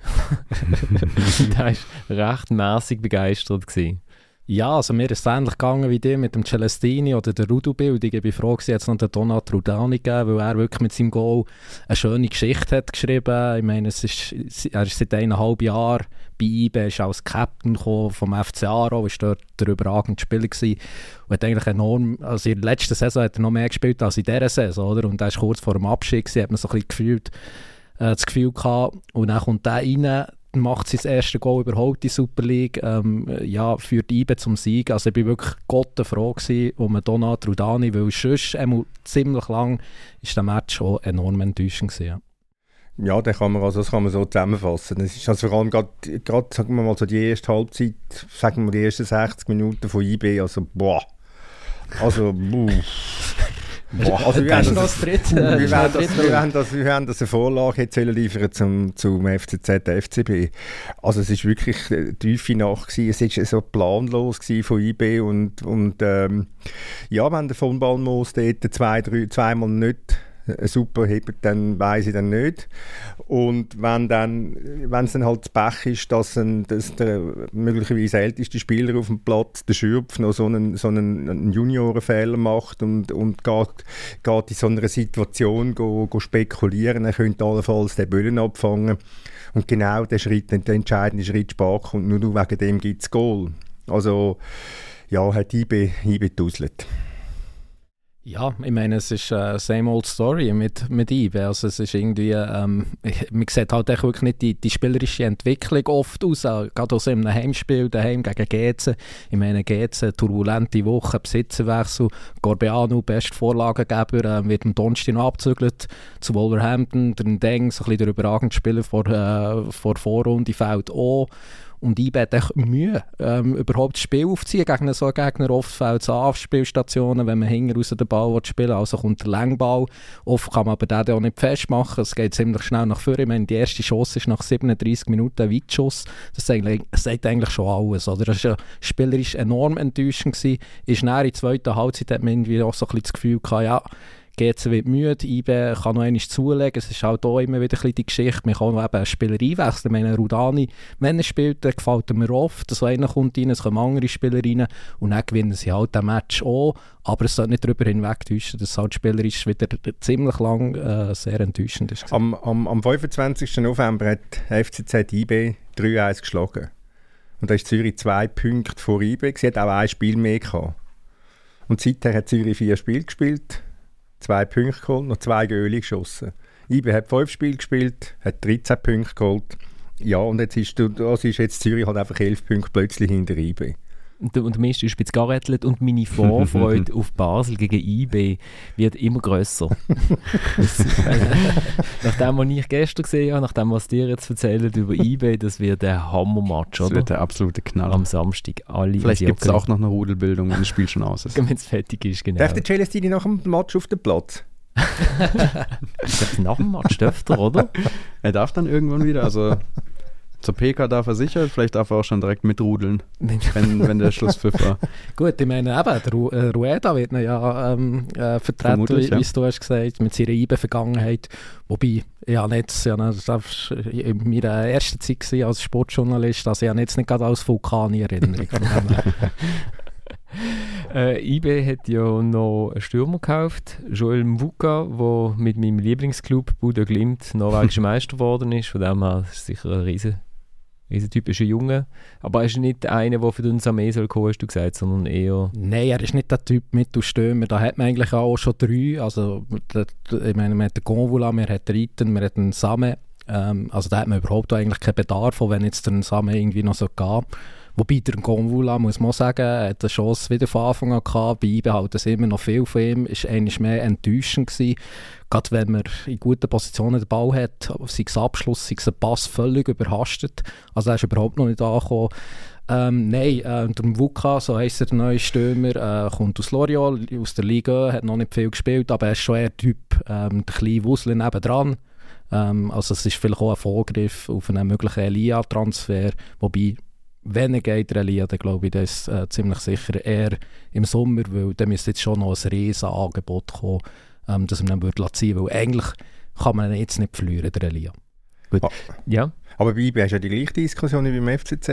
der war recht mäßig begeistert. Gewesen. Ja, also mir ist es ähnlich gegangen wie dir mit dem Celestini oder der Rudu-Bildung. Ich bin froh, dass es noch den Donat Rudani gegeben, weil er wirklich mit seinem Goal eine schöne Geschichte hat geschrieben. Ich meine, es ist, er ist seit eineinhalb Jahren bei IBE, ist als Captain gekommen vom FC Aro, ist dort der überragende Spieler gewesen und hat eigentlich enorm, also in der letzten Saison hat er noch mehr gespielt als in dieser Saison, oder? Und er ist kurz vor dem Abschied gewesen, hat man so ein bisschen gefühlt, äh, das Gefühl gehabt. Und dann kommt der rein, macht sein erstes Goal überhaupt in der Super League, ähm, ja, führt IBE zum Sieg. Also ich bin wirklich gottenfroh gewesen um Donat Rudani, weil sonst einmal ziemlich lang ist der Match schon enorm enttäuschend gewesen. Ja. Ja, den kann man, also das kann man so zusammenfassen. Es ist also vor allem gerade, so die erste Halbzeit, sagen wir die ersten 60 Minuten von IB, also boah. Also, buh. Boah, also wir haben das, wir wir wir eine Vorlage jetzt sollen liefern zum, zum FCZ, FCB. Also es ist wirklich eine tiefe Nacht gewesen. Es ist so planlos von IB und, und ähm, ja, wenn der von Balmos dort zwei, drei, zweimal nicht äh, super hebt, dann weiß ich dann nicht. Und wenn es dann halt Pech ist, dass, ein, dass der möglicherweise älteste Spieler auf dem Platz, der Schürpf, noch so einen, so einen, einen Juniorenfehler macht und, und geht, geht in so einer Situation go, go spekulieren, er könnte allenfalls den Böllen abfangen. Und genau der Schritt, der entscheidende Schritt spät kommt, nur wegen dem gibt es Goal. Also, ja, hat IB, IB. Ja, ich meine, es ist äh, same old story mit, mit IBE. Also es ist irgendwie, ähm, man sieht halt echt wirklich nicht die, die spielerische Entwicklung oft aus, gerade aus einem Heimspiel daheim gegen GC. Ich meine, GC, turbulente Woche, Besitzerwechsel, Gorbeanu, beste Vorlagengeber, äh, wird am Donnerstag noch abgezügelt zu Wolverhampton, der Deng, so ein bisschen der überragende Spieler vor, äh, vor Vorrunde, fällt auch. Und IB hat Mühe, ähm, überhaupt das Spiel aufzuziehen gegen so einen Gegner. Oft fällt es an Spielstationen, wenn man hinten raus den Ball spielen will. Also kommt der Längball. Oft kann man aber den auch nicht festmachen. Es geht ziemlich schnell nach vorne. Ich meine, die erste Chance ist nach 37 Minuten ein Weitschuss. Das sagt eigentlich schon alles. Oder? Das war spielerisch enorm enttäuschend. Gewesen. Ist in der zweiten Halbzeit hat man irgendwie auch so ein bisschen das Gefühl gehabt, ja, GC wird müde, IB kann noch einmal zulegen. Es ist auch immer wieder ein die Geschichte. Man kann eben einen Spieler einwechseln. Ich meine, Rudani, wenn er spielt, dann gefällt mir oft. So einer kommt rein, es kommen andere Spieler rein und dann gewinnen sie halt den Match auch. Aber es sollte nicht darüber hinwegtäuschen, dass halt spielerisch wieder ziemlich lang äh, sehr enttäuschend ist. Am, am, am 25. November hat FCZ IB 3-1 geschlagen. Und da ist Zürich zwei Punkte vor IB. Sie hat auch ein Spiel mehr gehabt. Und seither hat Zürich vier Spiele gespielt zwei Punkte geholt, noch zwei Göhle geschossen. IB hat fünf Spiele gespielt, hat 13 Punkte geholt. Ja, und jetzt ist, das ist jetzt Zürich halt einfach elf Punkte plötzlich hinter IB. Und, und mir ist ein bisschen gerätelt und meine Vorfreude auf Basel gegen IB wird immer grösser. nachdem, was ich gestern gesehen habe, nachdem, was dir jetzt erzählt über IB, das wird ein Hammermatch, oder? Das wird der absolute Knall. Am Samstag. Alle Vielleicht gibt es auch noch eine Rudelbildung, wenn das Spiel schon aus ist. wenn es fertig ist, genau. Darf der Celestini nach dem Match auf den Platz? ich glaube, nach dem Match dürfte er, oder? Er darf dann irgendwann wieder, also zur PK darf er sicher, vielleicht darf er auch schon direkt mitrudeln, wenn, wenn der Schlusspfiff war. Gut, ich meine, eben, der Ru äh, Rueda wird ja ähm, äh, vertreten, wie, ja. du hast gesagt, mit seiner IBE-Vergangenheit. Wobei, ich habe jetzt, ja, das war in meiner ersten Zeit als Sportjournalist, also ich habe jetzt nicht gerade als Vulkan Erinnerung. äh, IB hat ja noch einen Stürmer gekauft, Joel Mvuka, der mit meinem Lieblingsclub Buda Glimt norwegischer Meister geworden ist. Von dem her ist sicher ein riesen ist ein Junge, aber er ist nicht einer, der für uns Armee soll kommen, hast du gesagt, sondern eher... Nein, er ist nicht der Typ Mittelstürmer. Da hat man eigentlich auch schon drei. Also, ich meine, man hat den Gonvula, man hat den Reiten, man hat den Same. Ähm, also da hat man überhaupt eigentlich keinen Bedarf, wenn jetzt der Same irgendwie noch so geht. Wobei der Gonvula, muss man sagen, hat eine Chance wieder von Anfang an gehabt. Bei behalten es immer noch viel von ihm. Ist eigentlich mehr enttäuschend gewesen. Gerade wenn man in guten Positionen den Ball hat, sei es Abschluss, sei es ein Pass, völlig überhastet. Also er ist überhaupt noch nicht angekommen. Ähm, nein, äh, der Vuka, so heisst er, der neue Stürmer, äh, kommt aus Loriol, aus der Liga, hat noch nicht viel gespielt, aber er ist schon eher Typ, ähm, der kleine Wusel nebendran. Ähm, also es ist vielleicht auch ein Vorgriff auf einen möglichen Elia-Transfer, wobei wenn er geht, Relia, dann glaube ich, das ist äh, ziemlich sicher eher im Sommer, weil dann müsste jetzt schon noch ein riesen Angebot kommen, ähm, dass man ihn würde ziehen Weil eigentlich kann man ihn jetzt nicht verlieren, der Relia. Gut. Ah, ja. Aber bei IB hast du ja die gleiche Diskussion wie beim FCZ.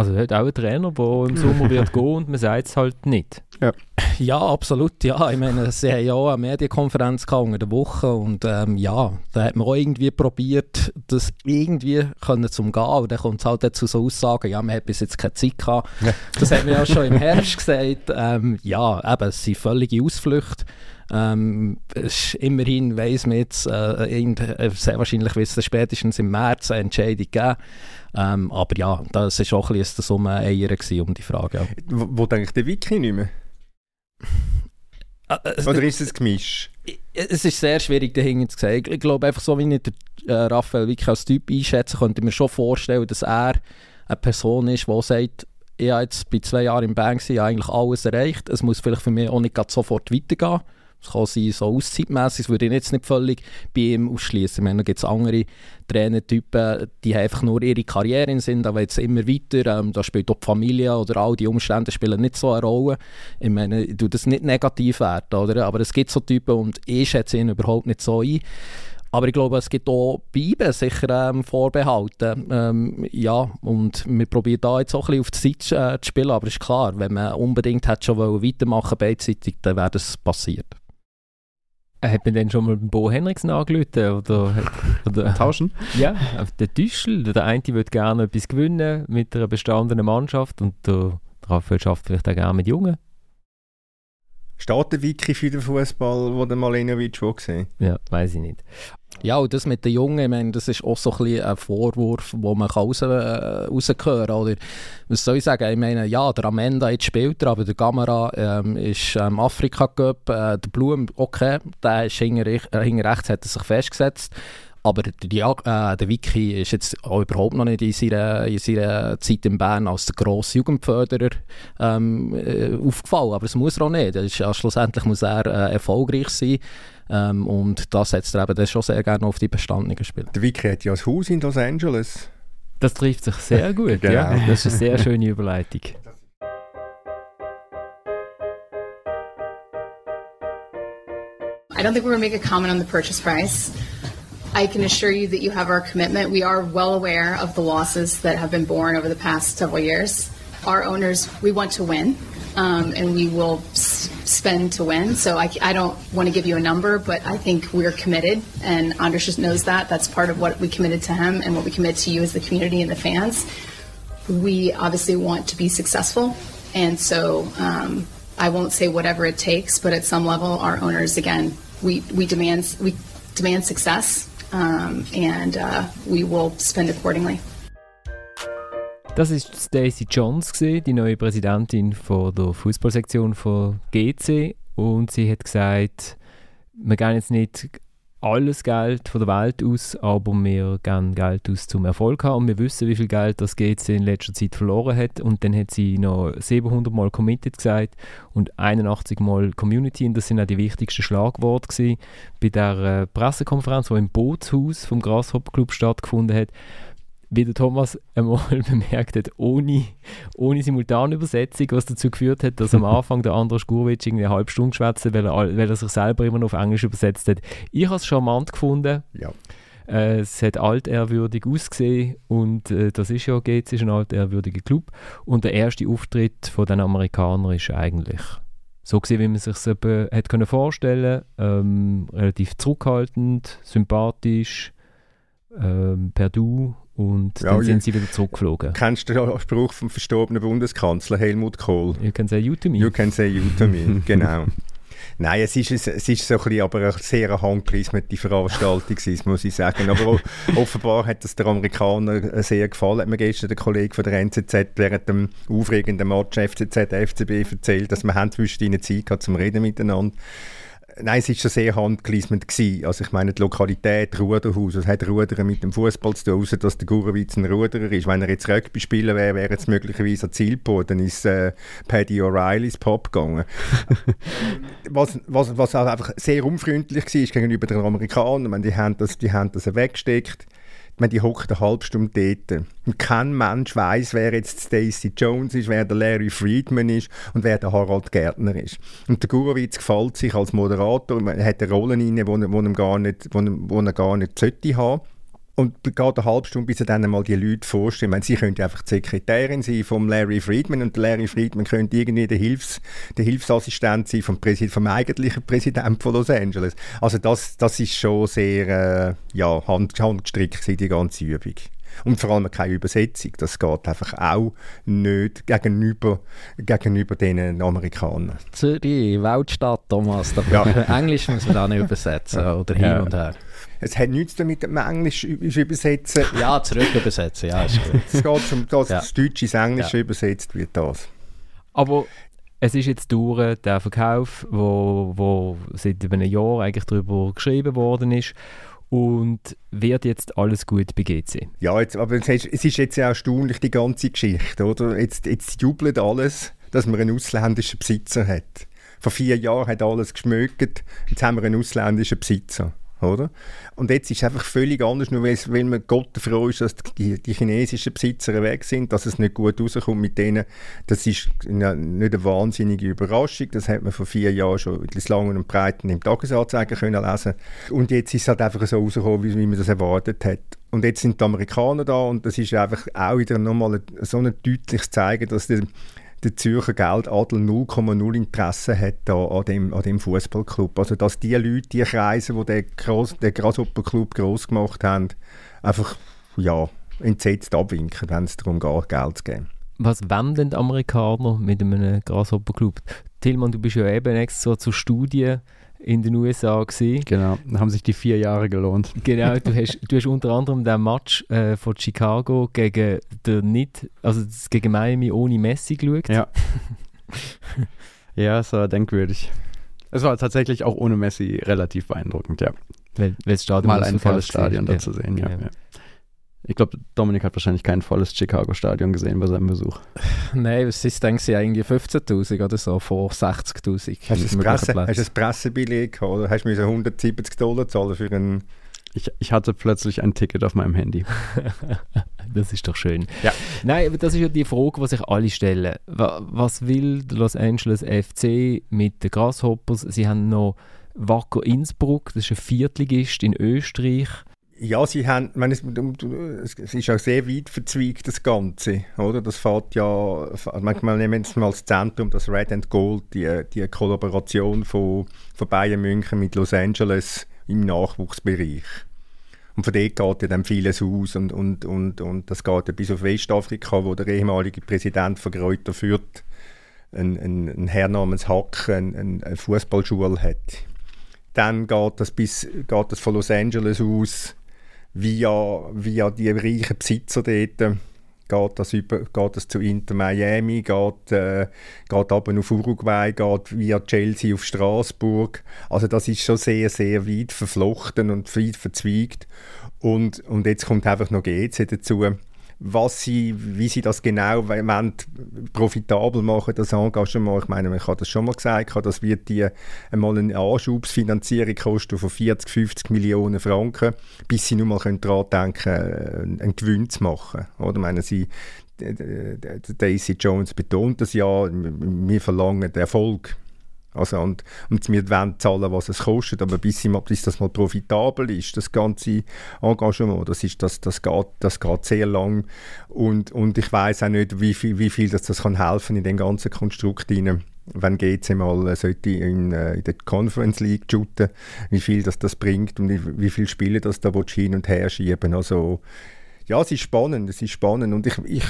Also hat auch einen Trainer, der im Sommer wird gehen und man sagt es halt nicht. Ja. ja, absolut. Ja, ich meine, sie haben ja auch eine Medienkonferenz unter der Woche und ähm, ja, da hat man auch irgendwie probiert, das irgendwie können zu umgehen. Und dann kommt es halt dazu so Aussagen, ja, man hat bis jetzt keine Zeit gehabt. Ja. Das hat man ja schon im Herbst gesagt. Ähm, ja, eben, es sind völlige Ausflüchte. Ähm, immerhin weiss man jetzt, äh, äh sehr wahrscheinlich wird es spätestens im März eine Entscheidung geben. Ähm, aber ja, das war auch ein bisschen das Eier um die Frage. Ja. Wo, wo denkt der Wiki nicht mehr? Äh, Oder ist es Gemisch? Es ist sehr schwierig, dahinter zu sagen. Ich, glaube einfach, so wie ich den äh, Raphael Wiki als Typ einschätze, könnte ich mir schon vorstellen, dass er eine Person ist, die sagt, ich habe jetzt bei zwei Jahren im Bank eigentlich alles erreicht. Es muss vielleicht für mich auch nicht sofort weitergehen. Es kann sein, so auszeitmässig, das würde ich jetzt nicht völlig bei ihm ausschließen. Ich meine, da gibt es andere Trainertypen, die einfach nur ihre Karriere in sind, aber jetzt immer weiter. Ähm, da spielt auch die Familie oder all die Umstände spielen nicht so eine Rolle. Ich meine, ich tue das nicht negativ werten, oder? aber es gibt so Typen und ich schätze ihn überhaupt nicht so ein. Aber ich glaube, es gibt auch bei sicher ähm, Vorbehalte. Ähm, ja, und wir probieren da jetzt auch ein bisschen auf die Zeit äh, zu spielen. Aber es ist klar, wenn man unbedingt hat schon weitermachen beidseitig, dann wäre das passiert. Hat man dann schon mal Bo Henriksen angerufen? Oder, oder, Tauschen? Ja, der Tüschel. Der eine will gerne etwas gewinnen mit einer bestandenen Mannschaft und der Raphael schafft vielleicht auch gerne mit Jungen. Steht der Wiki für den Fußball, wo der Malinovic wo gesehen? Ja, weiß ich nicht. Ja, und das mit den Jungen, ich meine, das ist auch so ein, bisschen ein Vorwurf, den man raus, äh, raushören oder Was soll ich sagen? Ich meine, ja, der Amenda jetzt spielt er, aber der Gamera ähm, ist ähm, Afrika Cup, äh, der Blum, okay, der ist hinter, äh, hinter rechts, hat er sich festgesetzt. Aber der, äh, der Wiki ist jetzt auch überhaupt noch nicht in seiner, in seiner Zeit in Bern als der grosse Jugendförderer ähm, äh, aufgefallen. Aber es muss er auch nicht. Ist, ja, schlussendlich muss er äh, erfolgreich sein. Ähm, und das setzt er eben schon sehr gerne auf die bestandenen Spiele. Der Wiki hat ja ein Haus in Los Angeles. Das trifft sich sehr gut, genau. ja. Das ist eine sehr schöne Überleitung. I don't think we're going to make a comment on the purchase price. I can assure you that you have our commitment. We are well aware of the losses that have been borne over the past several years. Our owners, we want to win, um, and we will s- spend to win. So I, I don't want to give you a number, but I think we're committed, and Anders just knows that. That's part of what we committed to him and what we commit to you as the community and the fans. We obviously want to be successful, and so um, I won't say whatever it takes, but at some level, our owners, again, we, we demand we demand success um, and uh, we will spend accordingly. Das ist Stacey Jones, die neue Präsidentin von der Fußballsektion von GC. Und sie hat gesagt, wir gehen jetzt nicht alles Geld von der Welt aus, aber wir geben Geld aus zum Erfolg haben. Und wir wissen, wie viel Geld das GC in letzter Zeit verloren hat. Und dann hat sie noch 700 Mal Committed gesagt und 81 Mal Community. Und das sind auch die wichtigsten Schlagworte gewesen bei der äh, Pressekonferenz, die im Bootshaus vom Grasshopper Club stattgefunden hat wie der Thomas einmal bemerkt hat, ohne, ohne Simultanübersetzung, was dazu geführt hat, dass am Anfang der andere Skurwitsch eine halbe Stunde schwätzt, weil er, weil er sich selber immer noch auf Englisch übersetzt hat. Ich habe es charmant gefunden. Ja. Äh, es hat altehrwürdig ausgesehen und äh, das ist ja GC, ist ein altehrwürdiger Club. Und der erste Auftritt von den Amerikanern ist eigentlich so gesehen, wie man sich es können vorstellen, ähm, relativ zurückhaltend, sympathisch, ähm, per Du und ja, dann sind sie wieder zurückgeflogen. Kennst du den Spruch vom verstorbenen Bundeskanzler Helmut Kohl? You can say you to me. You can say you to me, genau. Nein, es ist, es ist so ein bisschen, aber eine sehr handgelismete Veranstaltung gewesen, muss ich sagen. Aber offenbar hat es der Amerikaner sehr gefallen. Hat mir gestern der Kollege von der NZZ während dem aufregenden Match FCZ FCB erzählt, dass wir zwischen ihnen Zeit hatten zum Reden miteinander Nein, es war schon sehr handgelismet. Also ich meine, die Lokalität, Ruderhaus, was hat Rudern mit dem Fußball zu tun, außer dass der Gurewitz ein Ruderer ist. Wenn er jetzt Rugby spielen wäre, wäre es möglicherweise ein Zielpo, dann ist äh, Paddy O'Reillys Pop gegangen. was, was, was auch einfach sehr unfreundlich war gegenüber den Amerikanern. Ich meine, die haben das, die haben das weggesteckt meine, die hockt eine halbe Stunde dort. Und kein Mensch weiß, wer jetzt Stacey Jones ist, wer der Larry Friedman ist und wer der Harald Gärtner ist. Und der Gurowitz gefällt sich als Moderator, er hat eine Rolle inne, die er, gar nicht, wo er, er gar nicht sollte haben und geht eine halbe Stunde, bis er dann einmal die Leute vorstellen. Meine, sie könnte einfach die Sekretärin sein von Larry Friedman und Larry Friedman könnte irgendwie der, Hilfs-, der Hilfsassistent sein vom, Präsid vom eigentlichen Präsidenten von Los Angeles. Also das, das ist schon sehr äh, ja, hand, handgestrickt, die ganze Übung. Und vor allem keine Übersetzung. Das geht einfach auch nicht gegenüber, gegenüber den Amerikanern. Zürich, Weltstadt, Thomas. Ja. Englisch muss man da nicht übersetzen oder hin ja. und her. Es hat nichts damit, dass man Englisch übersetzen. Ja, zurück übersetzen, ja, ist gut. es geht um das, ja. das Deutsche ins Englische ja. übersetzt wird das. Aber es ist jetzt durch, der Verkauf, wo, wo seit einem Jahr eigentlich darüber geschrieben worden ist und wird jetzt alles gut bei GC? Ja, jetzt, aber es ist jetzt ja erstaunlich, die ganze Geschichte, oder? Jetzt, jetzt jubelt alles, dass man einen ausländischen Besitzer hat. Vor vier Jahren hat alles geschmückt, jetzt haben wir einen ausländischen Besitzer oder? Und jetzt ist es einfach völlig anders, nur weil, weil man Gott froh ist, dass die, die, chinesischen Besitzer weg sind, dass es nicht gut rauskommt mit denen. Das ist eine, nicht eine wahnsinnige Überraschung. Das hat man vor vier Jahren schon das Langen und Breiten im Tagesanzeiger können lesen. Und jetzt ist es halt einfach so rausgekommen, wie, wie man das erwartet hat. Und jetzt sind die Amerikaner da und das ist einfach auch wieder nochmal so ein deutliches Zeigen, dass die der Zürcher Geldadel 0,0 Interesse hat an dem, an dem Fußballclub. Also dass die Leute, die Kreise, die den, Gross, den Grasshopper Club groß gemacht haben, einfach ja, entsetzt abwinken, wenn es darum geht, Geld zu geben. Was wollen denn die Amerikaner mit einem Grasshopper Club? Tillmann, du bist ja eben extra zur Studie in den USA gesehen. Genau, da haben sich die vier Jahre gelohnt. Genau, du hast, du hast unter anderem den Match äh, von Chicago gegen der nicht, also gegen Miami ohne Messi geschaut. Ja. ja, es war denkwürdig. Es war tatsächlich auch ohne Messi relativ beeindruckend, ja. Weil, weil das Stadion Mal ein volles Stadion da zu sehen, ja. Ja. ja. Ich glaube, Dominik hat wahrscheinlich kein volles Chicago-Stadion gesehen bei seinem Besuch. Nein, was ist, denke ich, irgendwie 15'000 oder so von 60'000. Hast du ein, Presse, hast ein Pressebillet oder hast du müssen 170 Dollar zahlen für einen... Ich, ich hatte plötzlich ein Ticket auf meinem Handy. Das ist doch schön. Ja. Nein, aber das ist ja die Frage, die sich alle stellen. Wa- Was will der Los Angeles FC mit den Grasshoppers? Sie haben noch Wacker Innsbruck, das ist ein Viertligist in Österreich. Ja, sie haben, meine, es, es ist auch sehr weit verzweigt, das Ganze, oder? Das fährt ja, manchmal nehmen wir es mal als Zentrum, das Red and Gold, die, die Kollaboration von, von Bayern München mit Los Angeles im Nachwuchsbereich. Und von dort geht ja dann vieles aus und, und, und, und das geht ja bis auf Westafrika, wo der ehemalige Präsident von Kräuter Fürth ein, ein, ein Herr namens Hack ein, eine Fußballschule hat. Dann geht das, bis, geht das von Los Angeles aus via, via die reichen Besitzer dort geht das, über, geht das zu Inter Miami, geht, äh, geht aber auf Uruguay, geht via Chelsea auf Straßburg. Also das ist schon sehr, sehr weit verflochten und weit verzweigt. Und, und jetzt kommt einfach noch GC dazu. Was sie, wie sie das genau wollen, profitabel machen, das Engagement, ich meine, ich habe das schon mal gesagt, das wird die einmal eine Anschubsfinanzierung kosten von 40, 50 Millionen Franken, bis sie nur mal daran denken können, einen Gewinn zu machen. Oder? Ich meine, sie, Daisy Jones betont das ja, wir verlangen Erfolg. Also und, und wir wollen zahlen, was es kostet, aber bis, mal, bis das mal profitabel ist, das ganze Engagement, das, ist, das, das, geht, das geht sehr lang und, und ich weiß auch nicht, wie viel, wie viel das, das kann helfen in dem ganzen Konstrukt rein wenn GC mal äh, sollte in, äh, in der Conference League shooten, wie viel das, das bringt und wie, viele Spiele das da hin und her schieben. Also ja, es ist spannend, es ist spannend und ich, ich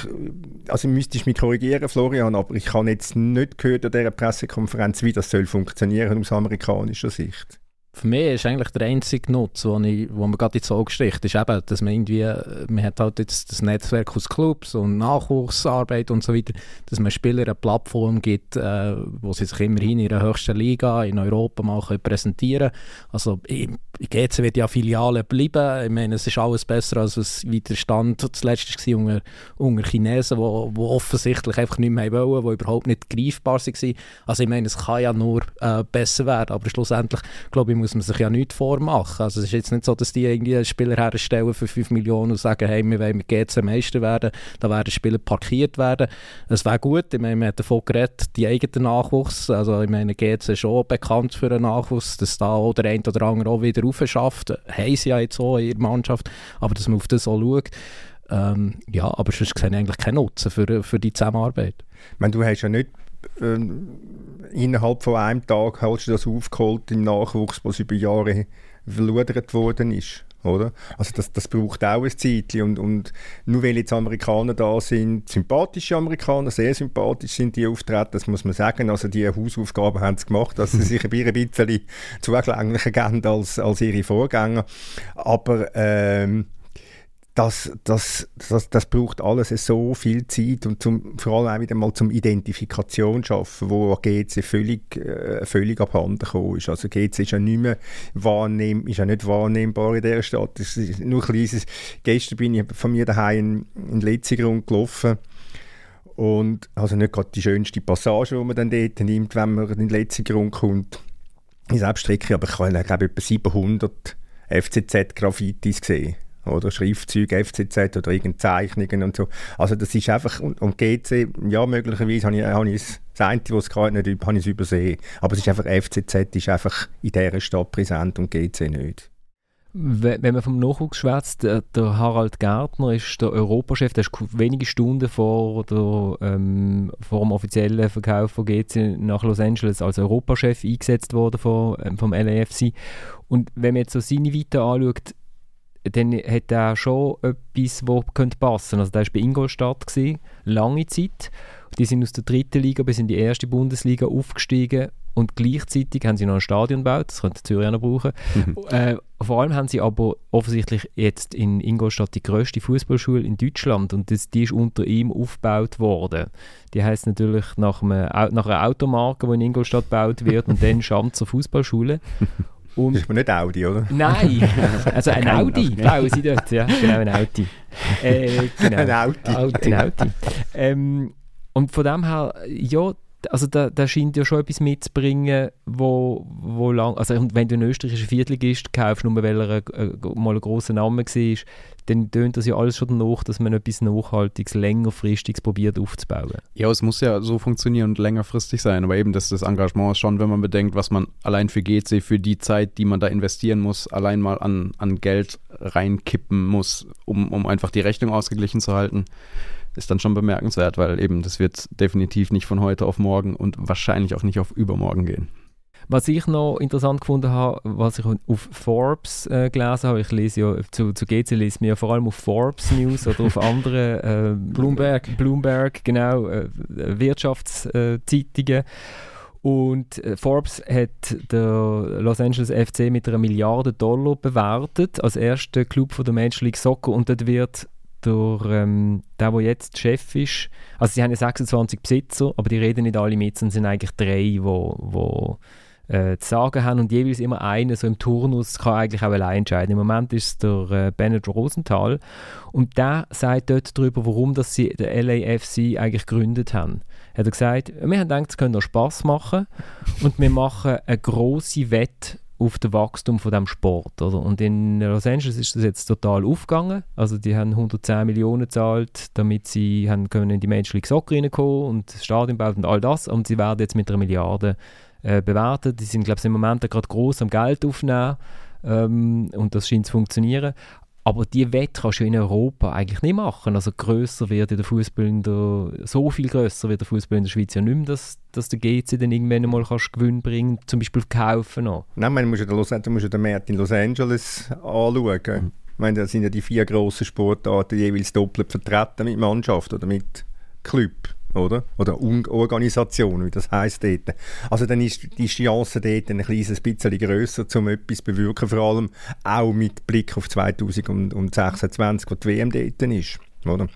also müsste ich mich korrigieren, Florian, aber ich habe jetzt nicht gehört an dieser Pressekonferenz, wie das soll funktionieren aus amerikanischer Sicht. Für mich ist eigentlich der einzige Nutzen, ich, wo mir gerade ins Auge sticht, ist eben, dass man irgendwie, äh, man hat halt jetzt das Netzwerk aus Clubs und Nachwuchsarbeit und so weiter, dass man Spielern eine Plattform gibt, äh, wo sie sich immerhin in der höchsten Liga in Europa mal können präsentieren können. Also in GC wird ja Filiale bleiben, ich meine, es ist alles besser, als es wie der Stand zuletzt war unter, unter Chinesen, die wo, wo offensichtlich einfach nicht mehr wollen, die überhaupt nicht greifbar waren. Also ich meine, es kann ja nur äh, besser werden, aber schlussendlich, glaube ich, muss man sich ja nichts vormachen. Also es ist jetzt nicht so, dass die irgendwie einen Spieler herstellen für 5 Millionen und sagen, hey, wir wollen mit GC Meister werden, da werden Spieler parkiert werden. Es wäre gut, ich meine, wir haben davon geredet, die eigenen Nachwuchs, also ich meine, GC ist schon bekannt für einen Nachwuchs, dass da auch der eine oder andere auch wieder raufschafft, haben sie ja jetzt auch in ihrer Mannschaft, aber dass man auf das auch schaut, ähm, ja, aber sonst sehe ich eigentlich keinen Nutzen für, für die Zusammenarbeit. Ich meine, du hast ja nicht ähm, innerhalb von einem Tag hast du das aufgeholt im Nachwuchs, was über Jahre verludert worden ist. Oder? Also das, das braucht auch ein Zeitchen und, und nur weil jetzt Amerikaner da sind, sympathische Amerikaner, sehr sympathisch sind die auftreten, das muss man sagen, also die Hausaufgaben haben sie gemacht, dass sie sich ein bisschen zugänglicher geben als, als ihre Vorgänger, aber ähm, das, das, das, das braucht alles so viel Zeit und zum, vor allem auch wieder mal zum Identifikation schaffen, wo GC völlig, äh, völlig abhanden gekommen ist. Also GC ist ja nicht mehr wahrnehm, ist ja nicht wahrnehmbar in dieser Stadt. Das ist nur ein kleines, gestern bin ich von mir daheim in, in Letzigrund gelaufen und also nicht gerade die schönste Passage, die man dann dort nimmt, wenn man in Letzigrund kommt, in Selbststrecke, aber ich habe glaube ich etwa 700 FCZ-Graffitis gesehen oder Schriftzeuge, FCZ oder irgendeine Zeichnungen und so. Also das ist einfach, und, und GC, ja möglicherweise habe ich, habe ich das eine, was es gerade nicht, habe ich es übersehen. Aber es ist einfach, FCZ ist einfach in dieser Stadt präsent und GC nicht. Wenn man vom Nachwuchs schwätzt, der, Harald Gärtner ist der Europachef, der ist wenige Stunden vor, der, ähm, vor dem offiziellen Verkauf von GC nach Los Angeles als Europachef eingesetzt worden von, ähm, vom LAFC. Und wenn man jetzt so seine Vita anschaut, dann hat er schon etwas, das könnte passen. Also der war bei Ingolstadt, gewesen, lange Zeit. Die sind aus der dritten Liga bis in die erste Bundesliga aufgestiegen und gleichzeitig haben sie noch ein Stadion gebaut, das könnte Zürich auch noch brauchen. Äh, vor allem haben sie aber offensichtlich jetzt in Ingolstadt die grösste Fußballschule in Deutschland und das, die ist unter ihm aufgebaut worden. Die heißt natürlich nach, einem, nach einer Automarke, die in Ingolstadt gebaut wird und dann Schanzer Fußballschule. Und ist aber nicht Audi, oder? Nein, also ein Audi bauen sie dort, ja, genau, ein Audi. Äh, genau. Ein Audi. Ein Audi. Ähm, und von dem her, ja, also da, da scheint ja schon etwas mitzubringen, wo, wo lang, also wenn du einen österreichischen Viertligist kaufst, nur weil er äh, mal ein grosser Name war, dann tönt das ja alles schon danach, dass man etwas Nachhaltiges, längerfristiges probiert aufzubauen. Ja, es muss ja so funktionieren und längerfristig sein, aber eben das, das Engagement ist schon, wenn man bedenkt, was man allein für GC, für die Zeit, die man da investieren muss, allein mal an, an Geld reinkippen muss, um, um einfach die Rechnung ausgeglichen zu halten, ist dann schon bemerkenswert, weil eben das wird definitiv nicht von heute auf morgen und wahrscheinlich auch nicht auf übermorgen gehen. Was ich noch interessant gefunden habe, was ich auf Forbes äh, gelesen habe, ich lese ja zu, zu GC lese mir ja vor allem auf Forbes News oder auf anderen äh, Bloomberg. Bloomberg, genau, äh, Wirtschaftszeitungen. Und äh, Forbes hat der Los Angeles FC mit einer Milliarde Dollar bewertet als erster Club von der Major League Soccer und dort wird der, ähm, der, der jetzt Chef ist, also sie haben ja 26 Besitzer, aber die reden nicht alle mit, sondern sind eigentlich drei, wo, wo äh, zu sagen haben und jeweils immer einer so im Turnus kann eigentlich auch allein entscheiden. Im Moment ist es der äh, Bennett Rosenthal und der sagt dort darüber, warum dass sie den LAFC eigentlich gegründet haben. Er hat gesagt, wir haben gedacht, es könnte noch Spass machen und wir machen eine grosse Wette auf das Wachstum von dem Sport. Oder? Und in Los Angeles ist das jetzt total aufgegangen. Also die haben 110 Millionen gezahlt, damit sie haben können in die League Soccer reinkommen und das Stadion bauen und all das. Und sie werden jetzt mit einer Milliarde äh, bewertet. Die sind, glaube ich, im Moment gerade groß am Geld aufnehmen ähm, und das scheint zu funktionieren. Aber die Wette kannst du in Europa eigentlich nicht machen. Also grösser wird der Fußball in der, so viel grösser wird der Fußball in der Schweiz ja nicht mehr, dass, dass der GC dann irgendwann mal kannst Gewinn bringen, zum Beispiel kaufen noch. Nein, man muss ja den, Los, du musst ja den Markt in Los Angeles anschauen. Ich meine, da sind ja die vier grossen Sportarten jeweils doppelt vertreten mit Mannschaft oder mit Club, oder? Oder Organisation, wie das heisst dort. Also dann ist die Chance dort ein kleines bisschen grösser, um etwas zu bewirken, vor allem auch mit Blick auf 2026, wo die WM dort ist, oder?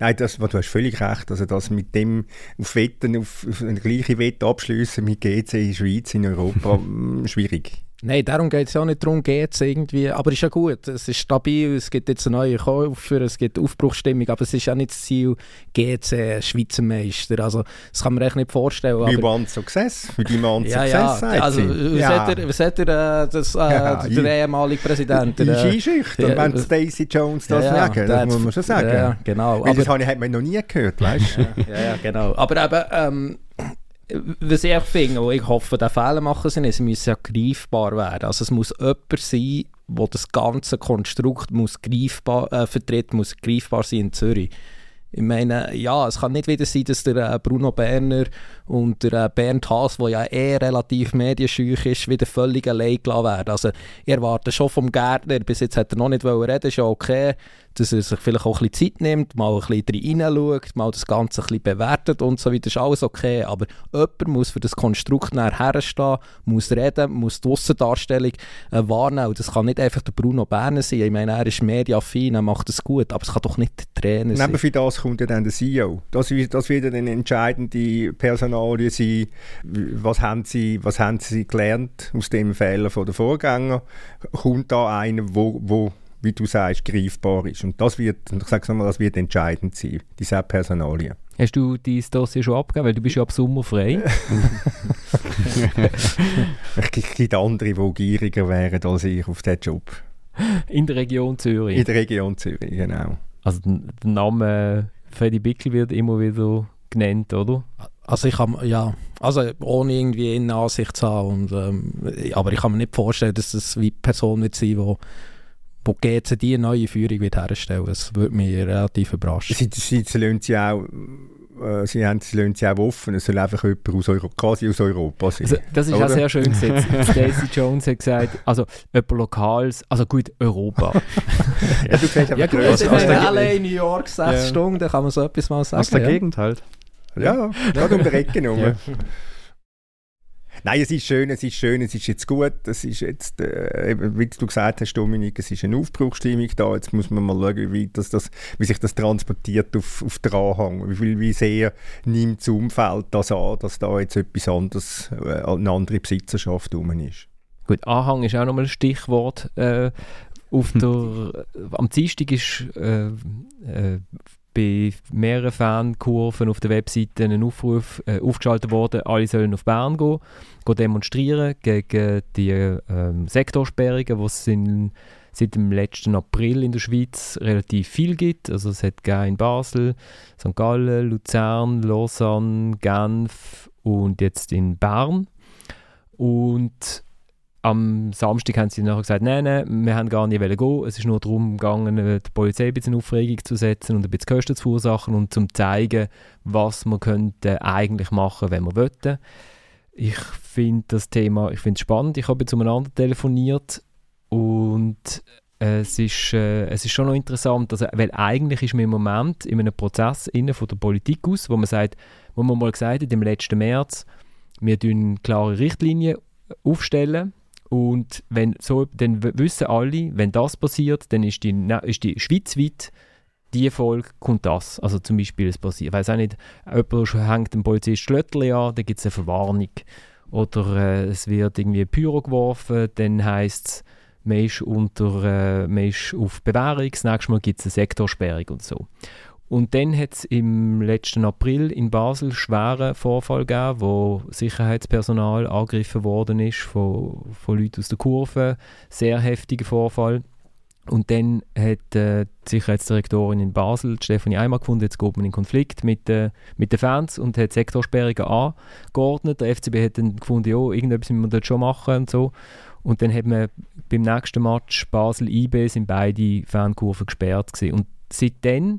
Nein, das, du hast völlig recht. Also das mit dem auf Wetten, auf, auf eine gleiche Wette abschließen mit GC in Schweiz, in Europa, schwierig. Nein, darum geht es ja auch nicht darum, geht es irgendwie, aber ist ja gut, es ist stabil, es gibt jetzt einen neuen Käufer, es gibt Aufbruchsstimmung, aber es ist ja nicht das Ziel, GC Schweizer Meister, also das kann man echt nicht vorstellen. We aber, want success, we demand ja, success, ja, also was ja. hat er, was hat er äh, das, äh, Ja, der ehemalige Präsident? Die äh, Skischüchtern, ja, wenn äh, Stacey Jones das ja, sagen, das muss man schon sagen. Ja, genau. Weil das Aber, habe ich, hat man noch nie gehört, weißt du? ja, ja, genau. Aber eben, ähm, was ich finde, und ich hoffe, der Fehler machen sie nicht, sie müssen ja greifbar werden. Also es muss jemand sein, der das ganze Konstrukt muss greifbar, äh, vertritt, muss greifbar sein in Zürich. Ich meine, ja, es kann nicht wieder sein, dass der äh, Bruno Berner und der äh, Bernd Haas, der ja eh relativ medienscheuch ist, wieder völlig allein gelassen werden. Also ich erwarte schon vom Gärtner, bis jetzt hat er noch nicht wollen reden, ist ja okay, dass er sich vielleicht auch ein bisschen Zeit nimmt, mal ein bisschen reinschaut, mal das Ganze ein bisschen bewertet und so weiter, ist alles okay. Aber jemand muss für das Konstrukt nachher herstehen, muss reden, muss die Aussendarstellung äh, wahrnehmen. Und das kann nicht einfach der Bruno Berner sein. Ich meine, er ist mediaffin, er macht das gut, aber es kann doch nicht der Trainer sein. Neben für das kommt ja dann der CEO. Das, das wird dann entscheidende Personalien sein. Was haben, sie, was haben sie gelernt aus dem Fehler der Vorgänger? Kommt da einer, wo, wo wie du sagst, greifbar ist? Und das wird, ich sag's nochmal, das wird entscheidend sein, diese Personalien. Hast du dein Dossier schon abgegeben? Weil du bist ja ab Sommer frei. Es gibt andere, die gieriger wären als ich auf diesen Job. In der Region Zürich. In der Region Zürich, genau. Also der Name Freddy Bickel wird immer wieder genannt, oder? Also ich kann, ja, also ohne irgendwie in Ansicht zu haben, und, ähm, aber ich kann mir nicht vorstellen, dass das wie die Person wird sein, wo, wo GC die neue Führung wird herstellen. Das würde mich relativ überraschen. Sie, sie, sie sie auch äh, sie, haben, sie lassen sie auch offen, es soll einfach jemand aus Euro, quasi aus Europa sein. Also, das ist Oder? auch sehr schön gesetzt. Stacey Jones hat gesagt, also jemand Lokales, also gut, Europa. ja, du einfach Ja gut, in als der- LA, New York, sechs Ja. Stunden, kann man so etwas mal sagen. Aus der ja. Gegend halt. Ja, gerade um die Ecke herum. Nein, es ist schön, es ist schön, es ist jetzt gut. Es ist jetzt, äh, wie du gesagt hast, Dominik, es ist eine Aufbruchsstimmung da. Jetzt muss man mal schauen, wie, das, das, wie sich das transportiert auf, auf den Anhang. Wie, viel, wie sehr nimmt das Umfeld das an, dass da jetzt etwas anderes, äh, eine andere Besitzerschaft rum ist. Gut, Anhang ist auch nochmal ein Stichwort. Äh, auf der, am Dienstag ist äh, äh, bei mehreren Fankurven auf der Webseite ein Aufruf äh, aufgeschaltet worden, alle sollen auf Bern gehen, gehen demonstrieren gegen die ähm, Sektorsperrungen, die es in, seit dem letzten April in der Schweiz relativ viel gibt. Also es hat in Basel, St. Gallen, Luzern, Lausanne, Genf und jetzt in Bern. Und am Samstag haben sie nachher gesagt, nein, nein, wir haben gar nicht gehen. Es ist nur darum gegangen, die Polizei ein bisschen in Aufregung zu setzen und ein bisschen Kosten zu verursachen und zu zeigen, was man könnte eigentlich machen, wenn man wollte. Ich finde das Thema, ich finde spannend. Ich habe jetzt umeinander telefoniert und äh, es ist, äh, es ist schon noch interessant, also, weil eigentlich ist man im Moment in einem Prozess innen von der Politik aus, wo man sagt, wo man mal gesagt hat, im letzten März, wir tun klare Richtlinien aufstellen und wenn so, dann wissen alle, wenn das passiert, dann ist die, ist die schweizweit die Folge kommt das. Also zum Beispiel es passiert, weiß auch nicht, jemand hängt dem Polizist Schlötterli an, dann gibt es eine Verwarnung. Oder äh, es wird irgendwie Pyro geworfen, dann heisst es, man äh, man ist auf Bewährung, das nächste Mal gibt es eine Sektorsperrung und so. Und dann hat es im letzten April in Basel schweren Vorfall gegeben, wo Sicherheitspersonal angegriffen worden ist von, von Leuten aus der Kurve. Sehr heftiger Vorfall. Und dann hat äh, die Sicherheitsdirektorin in Basel, Stefanie Eimer, gefunden, jetzt geht man in Konflikt mit, äh, mit den Fans und hat Sektorsperrungen angeordnet. Der FCB hat dann gefunden, ja, irgendetwas müssen wir dort schon machen und so. Und dann hat man beim nächsten Match Basel-IB sind beide Fankurven gesperrt gewesen. Und seitdem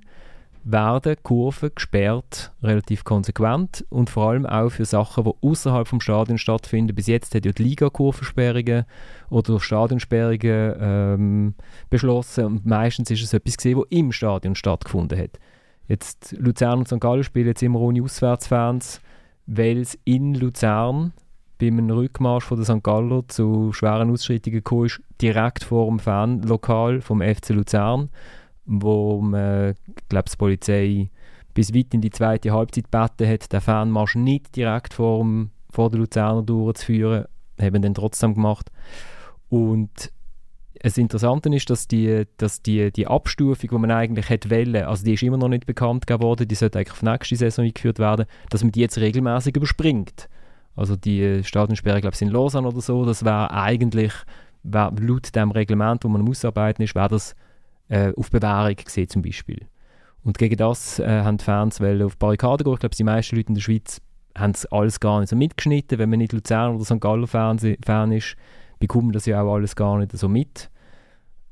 werden Kurven gesperrt, relativ konsequent und vor allem auch für Sachen, die außerhalb vom Stadion stattfinden. Bis jetzt hat ja die Liga Kurvensperrungen oder Stadionsperrungen ähm, beschlossen und meistens ist es etwas gesehen, was im Stadion stattgefunden hat. Jetzt Luzern und St. Gallen spielen jetzt immer ohne Auswärtsfans, weil es in Luzern beim Rückmarsch von der St. Galler zu schweren Ausschreitungen ist, direkt vor dem Fanlokal vom FC Luzern wo man, glaube die Polizei bis weit in die zweite Halbzeit gebeten hat, den Fanmarsch nicht direkt vor, dem, vor der Luzerner durchzuführen. Haben dann trotzdem gemacht. Und das Interessante ist, dass die, dass die, die Abstufung, die man eigentlich hätte wollen, also die ist immer noch nicht bekannt gegeben worden, die sollte eigentlich auf nächste Saison eingeführt werden, dass man die jetzt regelmäßig überspringt. Also die Stadionsperre, glaube ich, in Lausanne oder so, das wäre eigentlich, wär, laut dem Reglement, wo man ausarbeiten ist, wäre das äh, auf Bewährung gesehen zum Beispiel. Und gegen das äh, haben die Fans wollen auf Barrikaden gehen. Ich glaube, die meisten Leute in der Schweiz haben es alles gar nicht so mitgeschnitten. Wenn man nicht Luzern oder St. Gallen Fan, Fan ist, bekommt man das ja auch alles gar nicht so mit.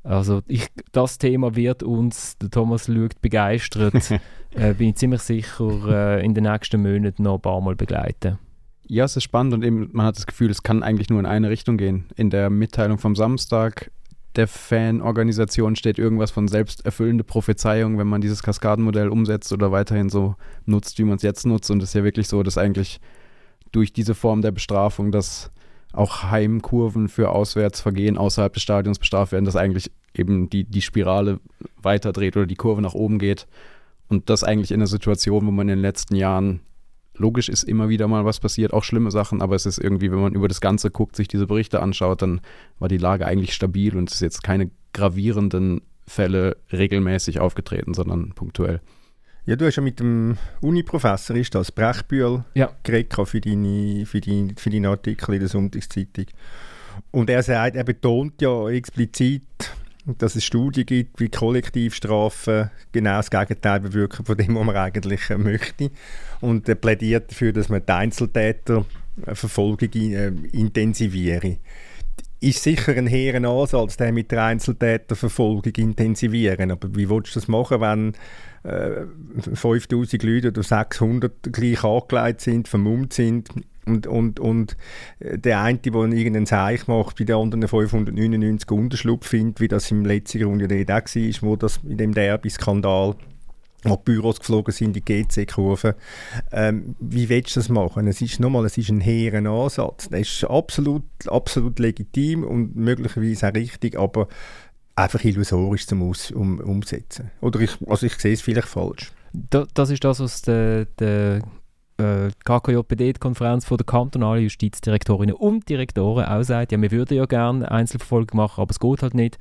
Also ich, das Thema wird uns, der Thomas schaut begeistert, äh, bin ich ziemlich sicher, äh, in den nächsten Monaten noch ein paar Mal begleiten. Ja, es ist spannend und eben, man hat das Gefühl, es kann eigentlich nur in eine Richtung gehen. In der Mitteilung vom Samstag der Fanorganisation steht irgendwas von selbsterfüllende Prophezeiung, wenn man dieses Kaskadenmodell umsetzt oder weiterhin so nutzt, wie man es jetzt nutzt. Und es ist ja wirklich so, dass eigentlich durch diese Form der Bestrafung, dass auch Heimkurven für Auswärtsvergehen außerhalb des Stadions bestraft werden, dass eigentlich eben die, die Spirale weiterdreht oder die Kurve nach oben geht. Und das eigentlich in einer Situation, wo man in den letzten Jahren logisch ist immer wieder mal was passiert, auch schlimme Sachen, aber es ist irgendwie, wenn man über das Ganze guckt, sich diese Berichte anschaut, dann war die Lage eigentlich stabil und es ist jetzt keine gravierenden Fälle regelmäßig aufgetreten, sondern punktuell. Ja, du hast ja mit dem Uni-Professor, ist das, Brechbühl, Ja. geredet für, deine, für, deine, für deinen Artikel in der Sonntagszeitung. Und er sagt, er betont ja explizit, dass es Studien gibt, wie Kollektivstrafen genau das Gegenteil bewirken von dem, was man eigentlich äh, möchte. Und er plädiert dafür, dass man die Einzeltäterverfolgung äh, intensiviere. ist sicher ein hehren Ansatz, der mit der Einzeltäterverfolgung intensivieren. Aber wie willst du das machen, wenn äh, 5000 Leute oder 600 gleich angelegt sind, vermummt sind und, und, und der eine, der irgendeinen Zeich macht, bei den anderen 599 Unterschlupf findet, wie das im letzten Runde der Idee war, wo das in dem Derby-Skandal wo die Büros geflogen sind, die GC-Kurve. Ähm, wie willst du das machen? Es ist nochmal, es ist ein hehren Ansatz. Der ist absolut, absolut legitim und möglicherweise auch richtig, aber einfach illusorisch zum Aus, um, Umsetzen. Oder ich, also ich sehe es vielleicht falsch. Da, das ist das, was der, der äh, KKJPD-Konferenz der kantonalen Justizdirektorinnen und Direktoren auch sagt, ja, wir würden ja gerne Einzelverfolgung machen, aber es geht halt nicht.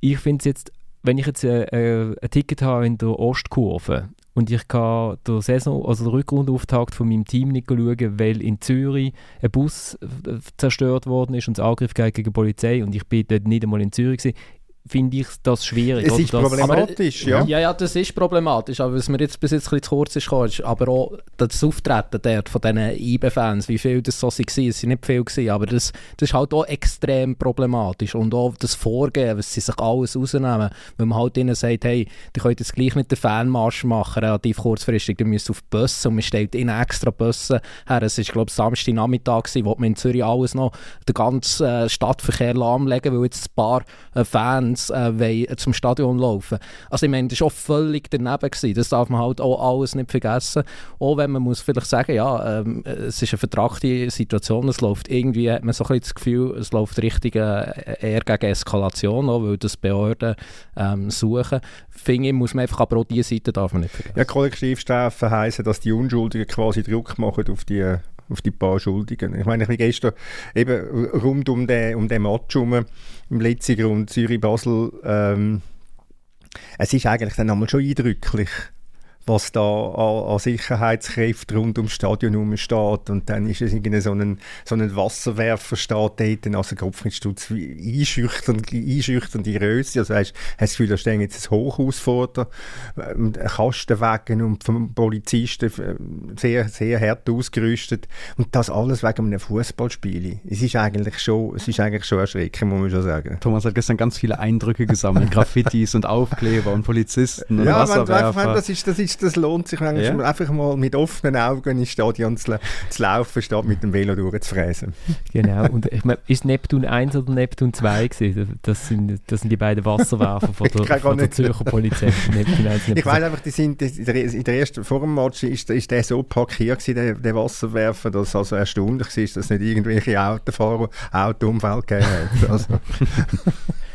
Ich finde es jetzt, wenn ich jetzt äh, äh, ein Ticket habe in der Ostkurve und ich kann der Saison, also den Rückrundauftakt von meinem Team nicht schauen, weil in Zürich ein Bus äh, zerstört worden ist und es Angriff gegen die Polizei und ich bin dort nicht einmal in Zürich gewesen, finde ich das schwierig. Es ist das, problematisch, aber, ja. Ja, ja, das ist problematisch, aber was mir jetzt bis jetzt ein bisschen zu kurz ist, ist aber auch das Auftreten dort von diesen IB-Fans, wie viel das so waren, es sind nicht viel gewesen, aber das, das ist halt auch extrem problematisch und auch das Vorgehen, was sie sich alles rausnehmen, wenn man halt ihnen sagt, hey, die könnt jetzt gleich nicht den Fanmarsch machen, relativ kurzfristig, die müssen auf die Busse und man stellt ihnen extra Busse her, es ist glaube ich Samstagnachmittag gewesen, wo man in Zürich alles noch, den ganzen äh, Stadtverkehr lahmlegen, weil jetzt ein paar äh, Fans Fans äh, zum Stadion laufen. Also ich meine, das war auch völlig daneben. Gewesen. Das darf man halt auch alles nicht vergessen. Auch wenn man muss vielleicht sagen, ja, ähm, es ist eine vertrachte Situation, es läuft irgendwie, hat man so ein bisschen das Gefühl, es läuft richtig äh, eher gegen Eskalation, auch, weil das Behörden ähm, suchen. Finde ich, muss man einfach, aber auch diese Seite darf man nicht vergessen. Ja, Kollektivstrafen heissen, dass die Unschuldigen quasi Druck machen auf die auf die paar Schuldigen. Ich meine, ich bin gestern eben rund um den, um den Match herum, im letzten Grund Zürich-Basel, ähm, es ist eigentlich dann einmal schon eindrücklich, was da an, an Sicherheitskräften rund ums Stadion herumsteht. Und dann ist es irgendwie so ein, so ein Wasserwerfer steht dort, also Kopfmitstutz, einschüchternd, einschüchternde Größe. Also hast, hast das Gefühl, da stehen jetzt ein Hochhaus vor dir, ähm, Kastenwagen und vom Polizisten äh, sehr, sehr hart ausgerüstet. Und das alles wegen einem Fußballspiel. Es ist eigentlich schon, es ist eigentlich schon erschreckend, muss man schon sagen. Thomas hat gestern ganz viele Eindrücke gesammelt, Graffitis und Aufkleber und Polizisten und ja, Wasserwerfer. Wenn, wenn, das ist, das ist ist, das lohnt sich ja. einfach mal mit offenen Augen ins Stadion zu, zu laufen, statt mit dem Velo durchzufräsen. Genau, und ich meine, ist Neptun 1 oder Neptun 2 gewesen? Das sind, das sind die beiden Wasserwerfer von der, von der Zürcher Polizei. Neptun 1, Neptun ich weiß einfach, die sind, in der ersten, vor dem Match ist, ist der so parkiert gewesen, der, der Wasserwerfer, dass es also erstaunlich ist, dass es nicht irgendwelche Autofahrer Autounfälle gegeben hat. Also.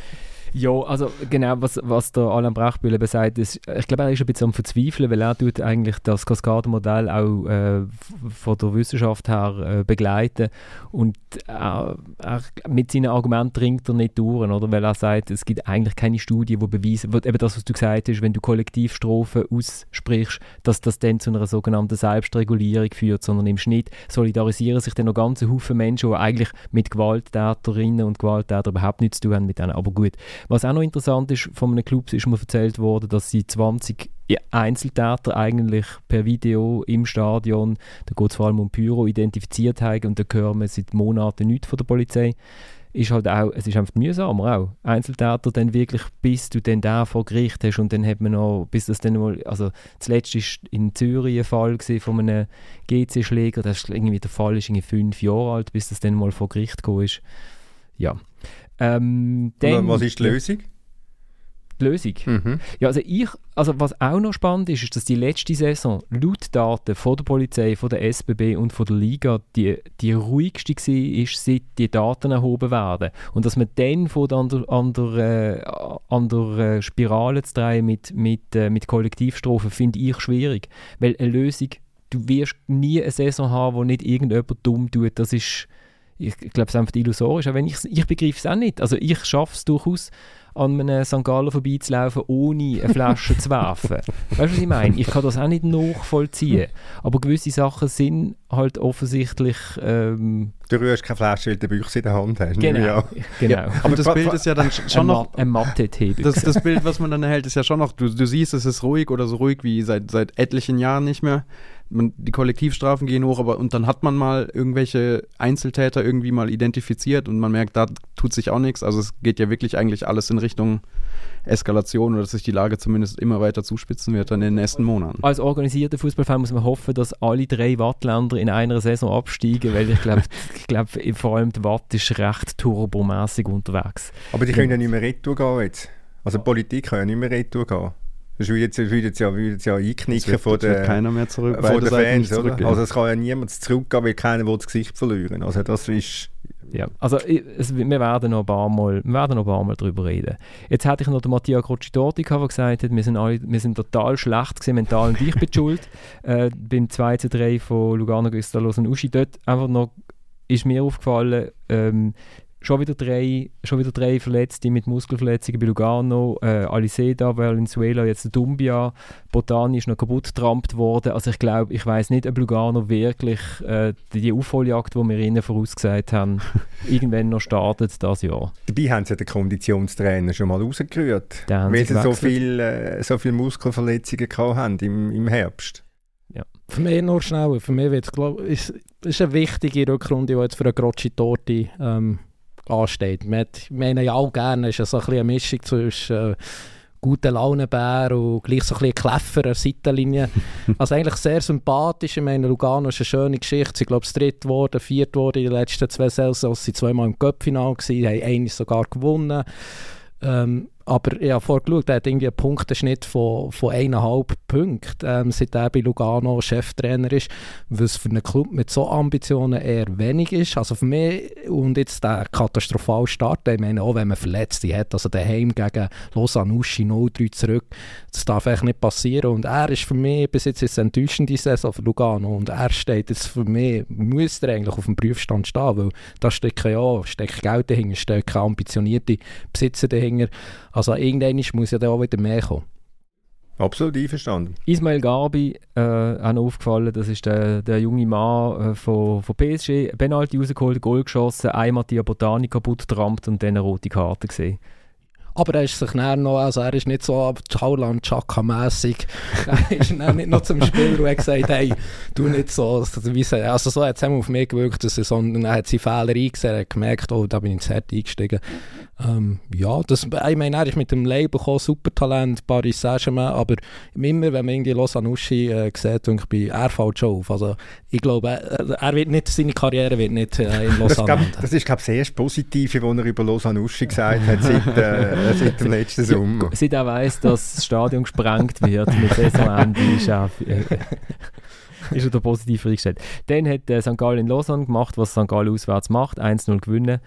Ja, also genau, was, was der Alain Brachbühl eben sagt, ist, ich glaube, er ist ein bisschen am Verzweifeln, weil er tut eigentlich das Kaskadenmodell auch äh, von der Wissenschaft her äh, begleiten und äh, mit seinen Argumenten dringt er nicht durch, oder? weil er sagt, es gibt eigentlich keine Studie, die beweisen, wo, eben das, was du gesagt hast, wenn du Kollektivstrophen aussprichst, dass das dann zu einer sogenannten Selbstregulierung führt, sondern im Schnitt solidarisieren sich dann noch ganze Haufen Menschen, die eigentlich mit Gewalttäterinnen und Gewalttätern überhaupt nichts zu tun haben mit denen. Aber gut, was auch noch interessant ist, von einem Club ist mir erzählt worden, dass sie 20 Einzeltäter eigentlich per Video im Stadion, da geht es vor allem um Pyro, identifiziert haben und da hören wir seit Monaten nichts von der Polizei ist halt auch, es ist einfach mühsamer auch. Einzeltäter dann wirklich, bis du dann da vor Gericht hast und dann hat man noch, bis das dann mal, also zuletzt ist in Zürich ein Fall von einem GC-Schläger, das ist irgendwie der Fall ist irgendwie fünf Jahre alt, bis das dann mal vor Gericht gekommen ist. Ja, ähm, dann, was ist die Lösung? Die Lösung? Mhm. Ja, also, ich, also was auch noch spannend ist, ist, dass die letzte Saison laut Daten von der Polizei, von der SBB und von der Liga die, die ruhigste war, seit die Daten erhoben werden. Und dass man dann von an der, an der, äh, an der äh, Spirale zu drehen mit, mit, äh, mit Kollektivstrafen, finde ich schwierig. Weil eine Lösung, du wirst nie eine Saison haben, wo nicht irgendjemand dumm tut. Das ist ich, ich glaube, es ist einfach illusorisch. Auch wenn ich, ich begreife es auch nicht. Also ich schaffe es durchaus, an einem St. Gallen vorbeizulaufen, ohne eine Flasche zu werfen. Weißt du, was ich meine? Ich kann das auch nicht nachvollziehen. Aber gewisse Sachen sind halt offensichtlich... Ähm, du rührst keine Flasche, weil du Büchse in der Hand hast. Genau. Ja. genau. Ja, aber das Bild ist ja dann schon noch... Ein mathe das, das Bild, was man dann erhält, ist ja schon noch... Du, du siehst, es ist ruhig oder so ruhig wie seit, seit etlichen Jahren nicht mehr. Man, die Kollektivstrafen gehen hoch, aber und dann hat man mal irgendwelche Einzeltäter irgendwie mal identifiziert und man merkt, da tut sich auch nichts. Also es geht ja wirklich eigentlich alles in Richtung Eskalation oder dass sich die Lage zumindest immer weiter zuspitzen wird dann in den nächsten Monaten. Als organisierter Fußballfan muss man hoffen, dass alle drei Wattländer in einer Saison absteigen, weil ich glaube, ich glaub, vor allem die Watt ist recht turbomässig unterwegs. Aber die können ja nicht mehr retour gehen jetzt. Also die Politik kann ja nicht mehr retour gehen. Das würde jetzt, würde jetzt ja, würde jetzt ja einknicken wird, von den, keiner mehr zurück, von den Fans. Oder? Also es kann ja niemand zurückgehen, weil keiner will das Gesicht verlieren. Also das ist... Ja, also es, wir, werden noch ein paar Mal, wir werden noch ein paar Mal darüber reden. Jetzt hätte ich noch den Mattia Crocci-Dorti der gesagt hat, wir sind, alle, wir sind total schlecht gewesen, mental und ich bin schuld. Äh, beim 2 zu 3 von Lugano gegen und Uschi dort einfach noch ist mir aufgefallen, ähm, Schon wieder drei, schon wieder drei Verletzte mit Muskelverletzungen bei Lugano, äh, Aliseda, Valenzuela, jetzt Dumbia, Botani ist noch kaputt getrampt worden. Also ich glaube, ich weiß nicht, ob Lugano wirklich äh, die Aufholjagd, die wir ihnen vorausgesagt haben, irgendwann noch startet das Jahr. Dabei haben sie den Konditionstrainer schon mal rausgerührt, weil sie so viele äh, so viel Muskelverletzungen haben im, im Herbst. Ja. Für mich nur schneller. Für mich wird's, glaub, ist, ist eine wichtige Rückrunde, die jetzt für eine Grocci Torti ähm, ansteht. Wir meinen ja auch gerne, es ist so ein eine Mischung zwischen äh, guten Launenbär und gleich so ein Kläffer Seitenlinie. also eigentlich sehr sympathisch. Ich meine, Lugano ist eine schöne Geschichte. Sie glaube ich dritt geworden, viert geworden in den letzten zwei Saisons. Sie zweimal im Cup-Final haben eines sogar gewonnen. Ähm, aber ich habe vorgeschaut, er hat irgendwie einen Punktenschnitt von, von eineinhalb Punkten, ähm, seit er bei Lugano Cheftrainer ist, was für einen Club mit so Ambitionen eher wenig ist. Also für mich, und jetzt der katastrophale Start, ich meine, auch wenn man Verletzte hat, also daheim gegen Lausanne Uschi 0-3 zurück, das darf echt nicht passieren. Und er ist für mich bis jetzt ist enttäuschende Saison für Lugano und er steht jetzt für mich, müsste er eigentlich auf dem Prüfstand stehen, weil da steckt ja, steckt Geld dahinter, steckt ambitionierte Besitzer dahinter. Also irgendwann muss ja da auch wieder mehr kommen. Absolut einverstanden. Ismail Garbi, äh, auch noch aufgefallen, das ist der, der junge Mann äh, von, von PSG, Penalty rausgeholt, Goal geschossen, einmal die Botani kaputt gerammt und dann eine rote Karte gesehen. Aber er ist sich noch, also er ist nicht so Hauland Chaka mässig. er ist nicht noch zum Spieler und hat gesagt, hey, du nicht so, also so hat es auf mich gewirkt, dass er, sondern er hat seine Fehler eingesehen, er hat gemerkt, oh, da bin ich ins Herd eingestiegen. Ähm, ja, das, ich meine, er ist mit dem Label gekommen, Supertalent, Paris Saint-Germain, aber immer, wenn man irgendwie Lausanne Uschi äh, sieht, denke ich, er fällt schon auf. Also ich glaube, er, wird nicht, seine Karriere wird nicht äh, in Lausanne Das, das ist, glaube ich, das erste Positive, was er über Lausanne Uschi gesagt hat, seit, äh, seit dem letzten Sommer. Seit er weiss, dass das Stadion gesprengt wird mit Saisonende, ist er... Äh, ist er da positiv eingestellt. Dann hat äh, St. Gallen in Lausanne gemacht, was St. Gallen auswärts macht, 1-0 gewinnen.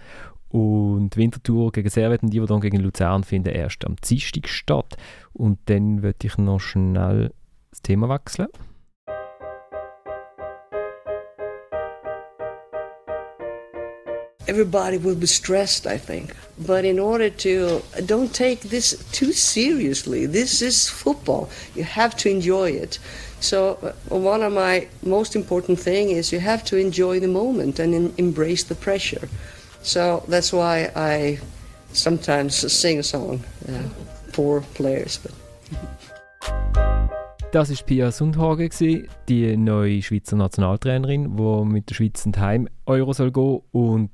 Und die Wintertour gegen Servet und die, die dann gegen Luzern finden, erst am Dienstag statt. Und dann würde ich noch schnell das Thema wechseln. Everybody will be stressed, I think. But in order to, don't take this too seriously. This is football. You have to enjoy it. So uh, one of my most important thing is you have to enjoy the moment and in, embrace the pressure. So that's why I sometimes sing a song uh, for players. But das war Pia Sundhage, die neue Schweizer Nationaltrainerin, die mit der Schweiz in Heim Euro soll gehen. Und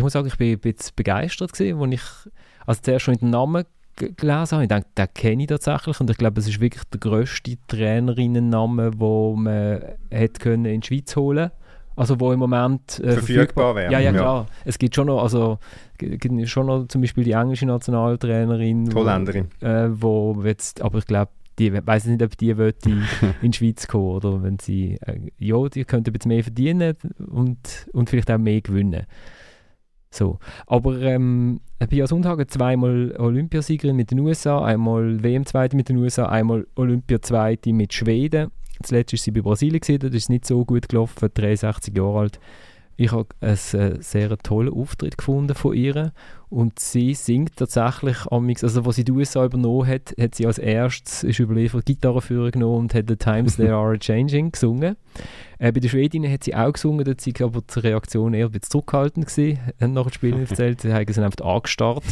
ich muss sagen, ich bin ein bisschen begeistert, gewesen, als ich also zuerst schon den Namen gelesen habe. Ich denke, den kenne ich tatsächlich. Und ich glaube, es ist wirklich der grösste Trainerinnenname, den man hätte in die Schweiz holen also wo im Moment äh, verfügbar, wäre. Ja, ja, klar. Ja. Es gibt schon noch, also gibt schon noch zum Beispiel die englische Nationaltrainerin, die Holländerin, wo, äh, wo jetzt, aber ich glaube, die weiß nicht, ob die in, die Schweiz kommen oder wenn sie, äh, ja, die könnte ein bisschen mehr verdienen und, und vielleicht auch mehr gewinnen. So. Aber ähm, Pia Sundhagen zweimal Olympiasiegerin mit den USA, einmal WM-Zweite mit den USA, einmal Olympia-Zweite mit Schweden. Zuletzt war sie bei Brasilien, gewesen, das ist nicht so gut gelaufen, 63 Jahre alt. Ich habe einen äh, sehr tollen Auftritt gefunden von ihr und sie singt tatsächlich, also als sie die USA übernommen hat, hat sie als erstes, ist überliefert, Gitarre für genommen und hat «The Times They Are Changing» gesungen. Äh, bei den Schwedinnen hat sie auch gesungen, dort war aber die Reaktion eher ein bisschen zurückhaltend gewesen, haben nach dem Spiel erzählt, sie haben sie einfach angestarrt.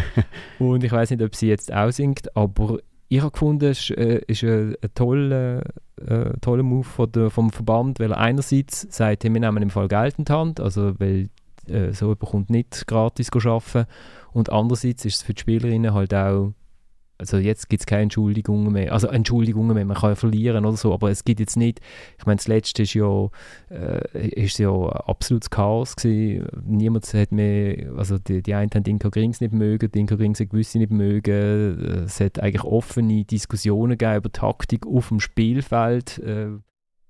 und ich weiß nicht, ob sie jetzt auch singt, aber ich habe gefunden, es ist, äh, ist ein, ein toller äh, toller Move von der, vom Verband, weil er einerseits sagt, wir nehmen im Fall Geld in die Hand, also weil äh, so jemand kommt nicht gratis arbeiten. Und andererseits ist es für die Spielerinnen halt auch also jetzt gibt es keine Entschuldigungen mehr. Also Entschuldigungen mehr, man kann ja verlieren oder so, aber es gibt jetzt nicht, ich meine, das letzte ist ja, äh, ist ja absolutes Chaos gewesen. Niemand hat mehr, also die, die einen haben Inka Grings nicht mögen, die Inka Grings haben gewisse nicht mögen. Es hat eigentlich offene Diskussionen gegeben über Taktik auf dem Spielfeld. Äh,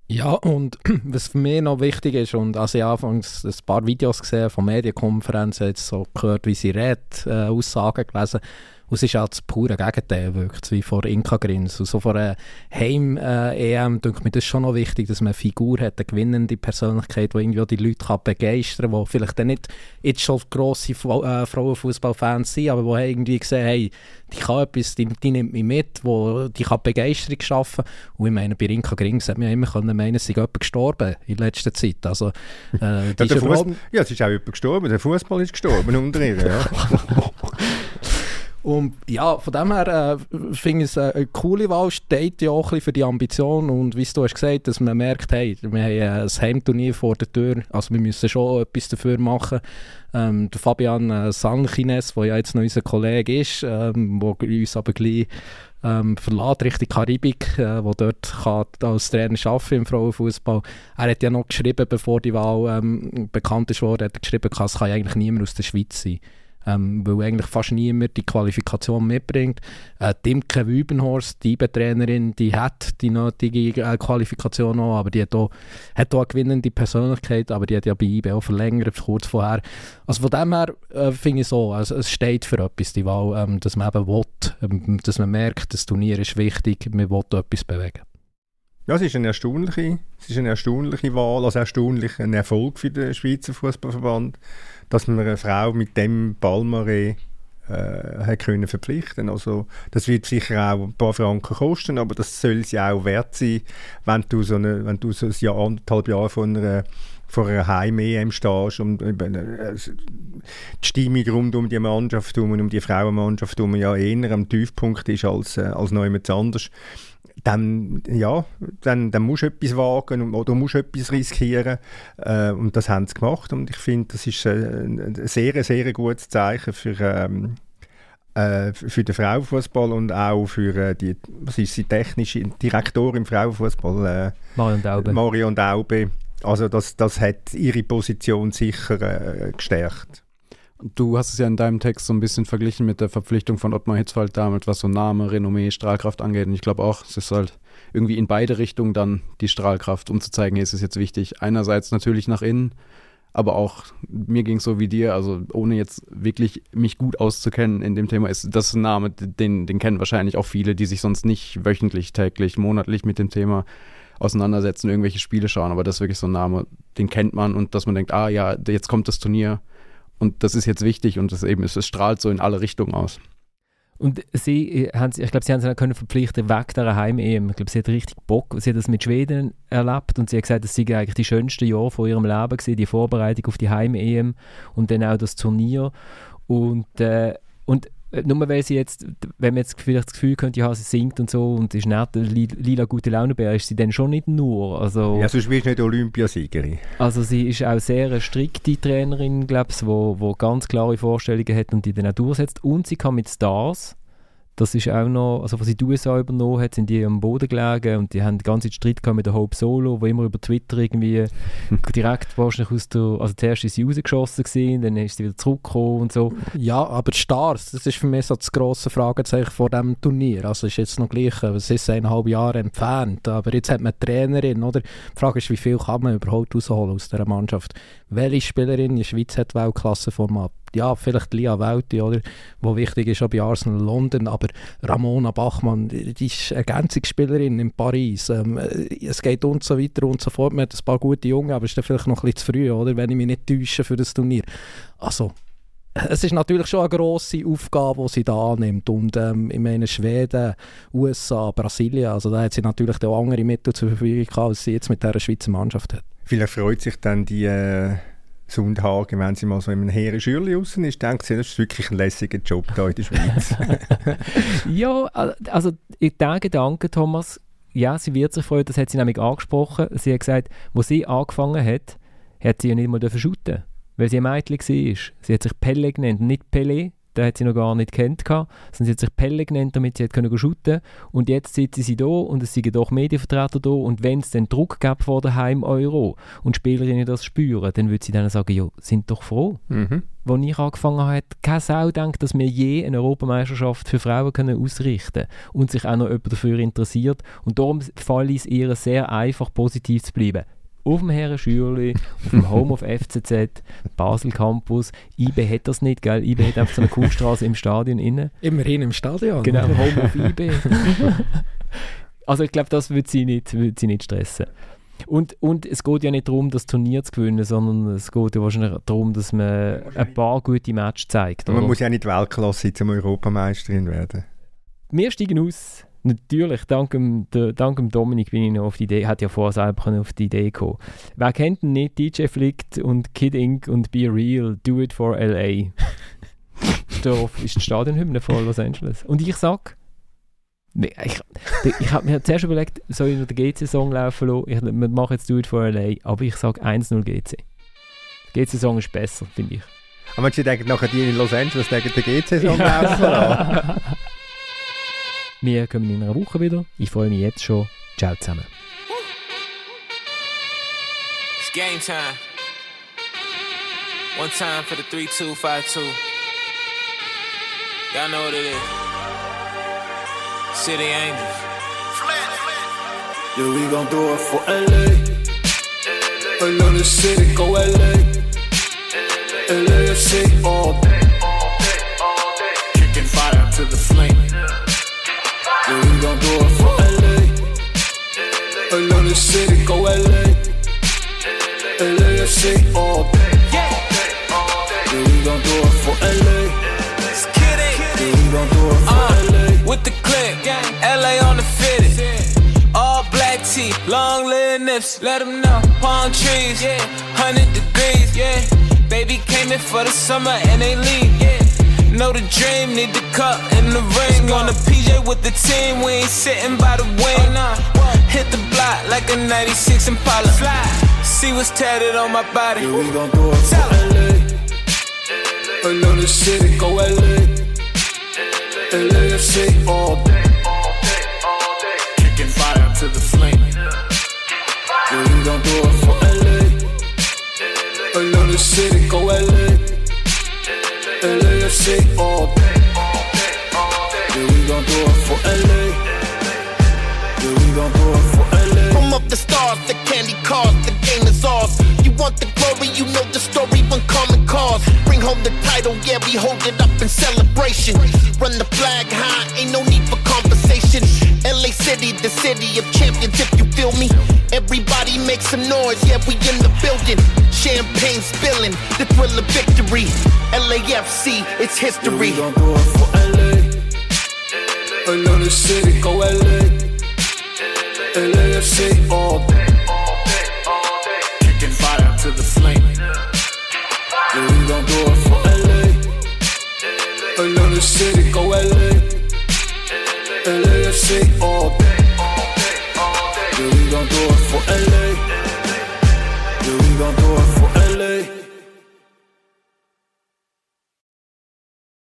ja, und was für mich noch wichtig ist, und als ich anfangs ein paar Videos gesehen von Medienkonferenzen, jetzt so gehört, wie sie redet, äh, Aussagen gelesen, und es ist halt das pure Gegenteil, wirkt wie vor Inka Grins. Und so vor einer Heim-EM denke mir das schon noch wichtig, dass man eine Figur hat, eine gewinnende Persönlichkeit, die irgendwie die Leute kann begeistern kann, die vielleicht dann nicht jetzt schon grosse äh, Frauenfußballfans sind, aber die irgendwie sehen, hey, die kann etwas, die, die nimmt mich mit, wo, die kann Begeisterung schaffen. Und ich meine, bei Inka Grins hat man ja immer können meinen, es sei jemand gestorben in letzter Zeit. Also, äh, ja, ja, es ist auch jemand gestorben, der Fußball ist gestorben unter ihr. Ja. Und ja, von dem her äh, finde ich es eine coole Wahl, steht ja auch ein für die Ambition und wie du hast gesagt, dass man merkt, hey, wir haben äh, ein Heimturnier vor der Tür, also wir müssen schon etwas dafür machen. Ähm, der Fabian äh, Sanchines, der ja jetzt noch unser Kollege ist, ähm, wo uns aber gleich ähm, verlässt Richtung Karibik, äh, dort kann als Trainer arbeiten im Frauenfußball. Er hat ja noch geschrieben, bevor die Wahl ähm, bekannt ist worden, hat er geschrieben, es kann eigentlich niemand aus der Schweiz sein ähm, weil eigentlich fast niemand die Qualifikation mitbringt. Äh, Dimke Wübenhorst, die IBE-Trainerin, die hat die nötige äh, Qualifikation auch, aber die hat auch, hat auch eine gewinnende Persönlichkeit, aber die hat ja bei IBE auch verlängert, kurz vorher. Also von dem her äh, finde ich so, also es steht für etwas, die Wahl, ähm, dass man eben will, ähm, dass man merkt, das Turnier ist wichtig, man will etwas bewegen. Ja, es ist eine erstaunliche, es ist eine erstaunliche Wahl, also erstaunlich ein Erfolg für den Schweizer Fußballverband dass man eine Frau mit dem Palmaré äh, können verpflichten. Also das wird sicher auch ein paar Franken kosten, aber das soll sie auch wert sein, wenn du so, eine, wenn du so ein Jahr, anderthalb Jahre von einer vor einer Heim-EM stehst und äh, die Stimmung rund um die Mannschaft und um die Frauenmannschaft um ja eher am Tiefpunkt ist als, äh, als noch jemand anders dann, ja, dann, dann musst du etwas wagen oder musst etwas riskieren. Äh, und das haben sie gemacht. Und ich finde, das ist ein, ein sehr, sehr gutes Zeichen für, ähm, äh, für den Frauenfußball und auch für äh, die, was ist sie, technische Direktorin im Frauenfußball. Äh, Marion Daube. Marion Daube. Also das, das hat ihre Position sicher äh, gestärkt. Du hast es ja in deinem Text so ein bisschen verglichen mit der Verpflichtung von Ottmar Hitzfeld damit, was so Name, Renommee, Strahlkraft angeht. Und ich glaube auch, es ist halt irgendwie in beide Richtungen dann die Strahlkraft, um zu zeigen, es ist jetzt wichtig. Einerseits natürlich nach innen, aber auch mir ging es so wie dir, also ohne jetzt wirklich mich gut auszukennen in dem Thema, ist das ein Name, den, den kennen wahrscheinlich auch viele, die sich sonst nicht wöchentlich, täglich, monatlich mit dem Thema auseinandersetzen, irgendwelche Spiele schauen. Aber das ist wirklich so ein Name, den kennt man und dass man denkt, ah ja, jetzt kommt das Turnier und das ist jetzt wichtig und das eben, es, es strahlt so in alle Richtungen aus. Und sie haben, ich glaube, sie haben sie können verpflichten weg der Heim-EM. Ich glaube, sie hat richtig Bock. Sie hat das mit Schweden erlebt und sie hat gesagt, das sei eigentlich die schönsten Jahre von ihrem Leben gewesen, die Vorbereitung auf die Heim-EM und dann auch das Turnier. Und, äh, und äh, nur weil sie jetzt, wenn man jetzt vielleicht das Gefühl könnte, ja, sie singt und so und ist nett, lila gute Launebär, ist sie dann schon nicht nur. Also, ja, sonst wirst du nicht Olympiasiegerin. Also sie ist auch sehr eine strikte Trainerin, glaube ich, wo, wo ganz klare Vorstellungen hat und die dann auch durchsetzt. Und sie kann mit Stars das ist auch noch, also was sie die USA übernommen hat, sind die am Boden gelegen und die haben die ganze Zeit Streit mit der Hope Solo, wo immer über Twitter irgendwie direkt wahrscheinlich aus der, also zuerst ist sie rausgeschossen gewesen, dann ist sie wieder zurückgekommen und so. Ja, aber Stars, das ist für mich so das grosse Fragezeichen vor dem Turnier. Also ist jetzt noch gleich, es ist eineinhalb Jahre entfernt, aber jetzt hat man eine Trainerin, oder? Die Frage ist, wie viel kann man überhaupt rausholen aus dieser Mannschaft? Welche Spielerin in der Schweiz hat Weltklasseformat? Ja, vielleicht Lia Welti, oder, wo wichtig ist auch bei Arsenal London, aber Ramona Bachmann, die ist Ergänzungsspielerin in Paris. Ähm, äh, es geht und so weiter und so fort. Man hat ein paar gute Jungen, aber ist dann vielleicht noch ein bisschen zu früh, oder, wenn ich mich nicht täusche für das Turnier. Also, es ist natürlich schon eine grosse Aufgabe, die sie da annimmt. Und ähm, ich meine, Schweden, USA, Brasilien, also da hat sie natürlich auch andere Mittel zur Verfügung als sie jetzt mit dieser Schweizer Mannschaft hat. Vielleicht freut sich dann die äh, Sundhagen, wenn sie mal so in einem hehren Schürli raus ist, denkt sie, das ist wirklich ein lässiger Job hier in der Schweiz. ja, also der Gedanke, Thomas, ja, sie wird sich freuen, das hat sie nämlich angesprochen. Sie hat gesagt, wo sie angefangen hat, hat sie ja nicht mal shooten weil sie ein Mädchen war. Sie hat sich Pelle genannt, nicht Pelé, den hat sie noch gar nicht kennt, sondern sie hat sich Pelle genannt, damit sie hat können shooten Und jetzt sitzen sie da und es sind doch Medienvertreter da und wenn es dann Druck gibt vor der Heim-Euro und Spielerinnen das spüren, dann würde sie dann sagen, ja, sind doch froh. Mhm. Als ich angefangen habe, keine Sau gedacht, dass wir je eine Europameisterschaft für Frauen können ausrichten können und sich auch noch jemand dafür interessiert. Und darum fällt es ihr sehr einfach, positiv zu bleiben auf dem Herrenschürli, auf dem Home of FCZ, Basel Campus. IB hat das nicht, gell? IB hat einfach so eine Kuhstraße im Stadion innen. Immerhin im Stadion. Genau, Home of IB. also ich glaube, das würde sie, nicht, würd sie nicht stressen. Und, und es geht ja nicht darum, das Turnier zu gewinnen, sondern es geht ja wahrscheinlich darum, dass man ein paar gute Matches zeigt. Man muss ja nicht Weltklasse zum Europameisterin werden. Wir steigen aus natürlich, dank dem, de, dank dem Dominik bin ich noch auf die Idee, hat ja vorher selber auf die Idee kommen. Wer kennt denn nicht DJ Flicked und Kid Inc. und Be Real, Do It for L.A.? Darauf ist die Stadionhymne von Los Angeles. Und ich sag, ich, ich habe mir zuerst überlegt, soll ich noch den GC-Song laufen lassen? Ich mache jetzt Do It for L.A., aber ich sage 1-0 GC. Der GC-Song ist besser, finde ich. Aber wenn du nachher die in Los Angeles den GC-Song laufen lassen? Wir kommen in einer Woche wieder. Ich freue mich jetzt schon. Ciao zusammen. It's game time. One time for the 3252. Y'all know what it is. City Angels. Yeah, we gon' do it for LA. Another city, go LA. LAFC all go LA. LAFC all day. Yeah, we gon' do it for LA. Yeah, we gon' do it for uh, LA. With the click, LA on the fitted. All black tee, long little nips, let them know. Palm trees, yeah, 100 degrees, yeah. Baby came in for the summer and they leave, yeah. Know the dream, need the cup and the ring. On the PJ with the team, we ain't sitting by the wing. Hit the block like a 96 Impala. Fly. See what's tatted on my body. Yeah, we gon' do it for LA. Another city, go LA. LAFC all day. Kicking fire to the flame. Yeah, we gon' do it for LA. Another city, go LA. LAFC all day. Yeah, we gon' do it for LA. Yeah, we gon' do it for LA. From up the stars, the candy cars, the game is ours. You want the glory, you know the story when common cause. Bring home the title, yeah, we hold it up in celebration. Run the flag high, ain't no need for conversation. LA City, the city of champions, if you feel me. Everybody make some noise, yeah, we in the building. Champagne spilling, the thrill of victory. LAFC, it's history. Yeah, we gon' do it for LA. Another city, go LA. LAFC all day. Kicking fire to the flame. We gon' do it for LA. Another city, go LA. All day. Yeah, we gon' do it for LA.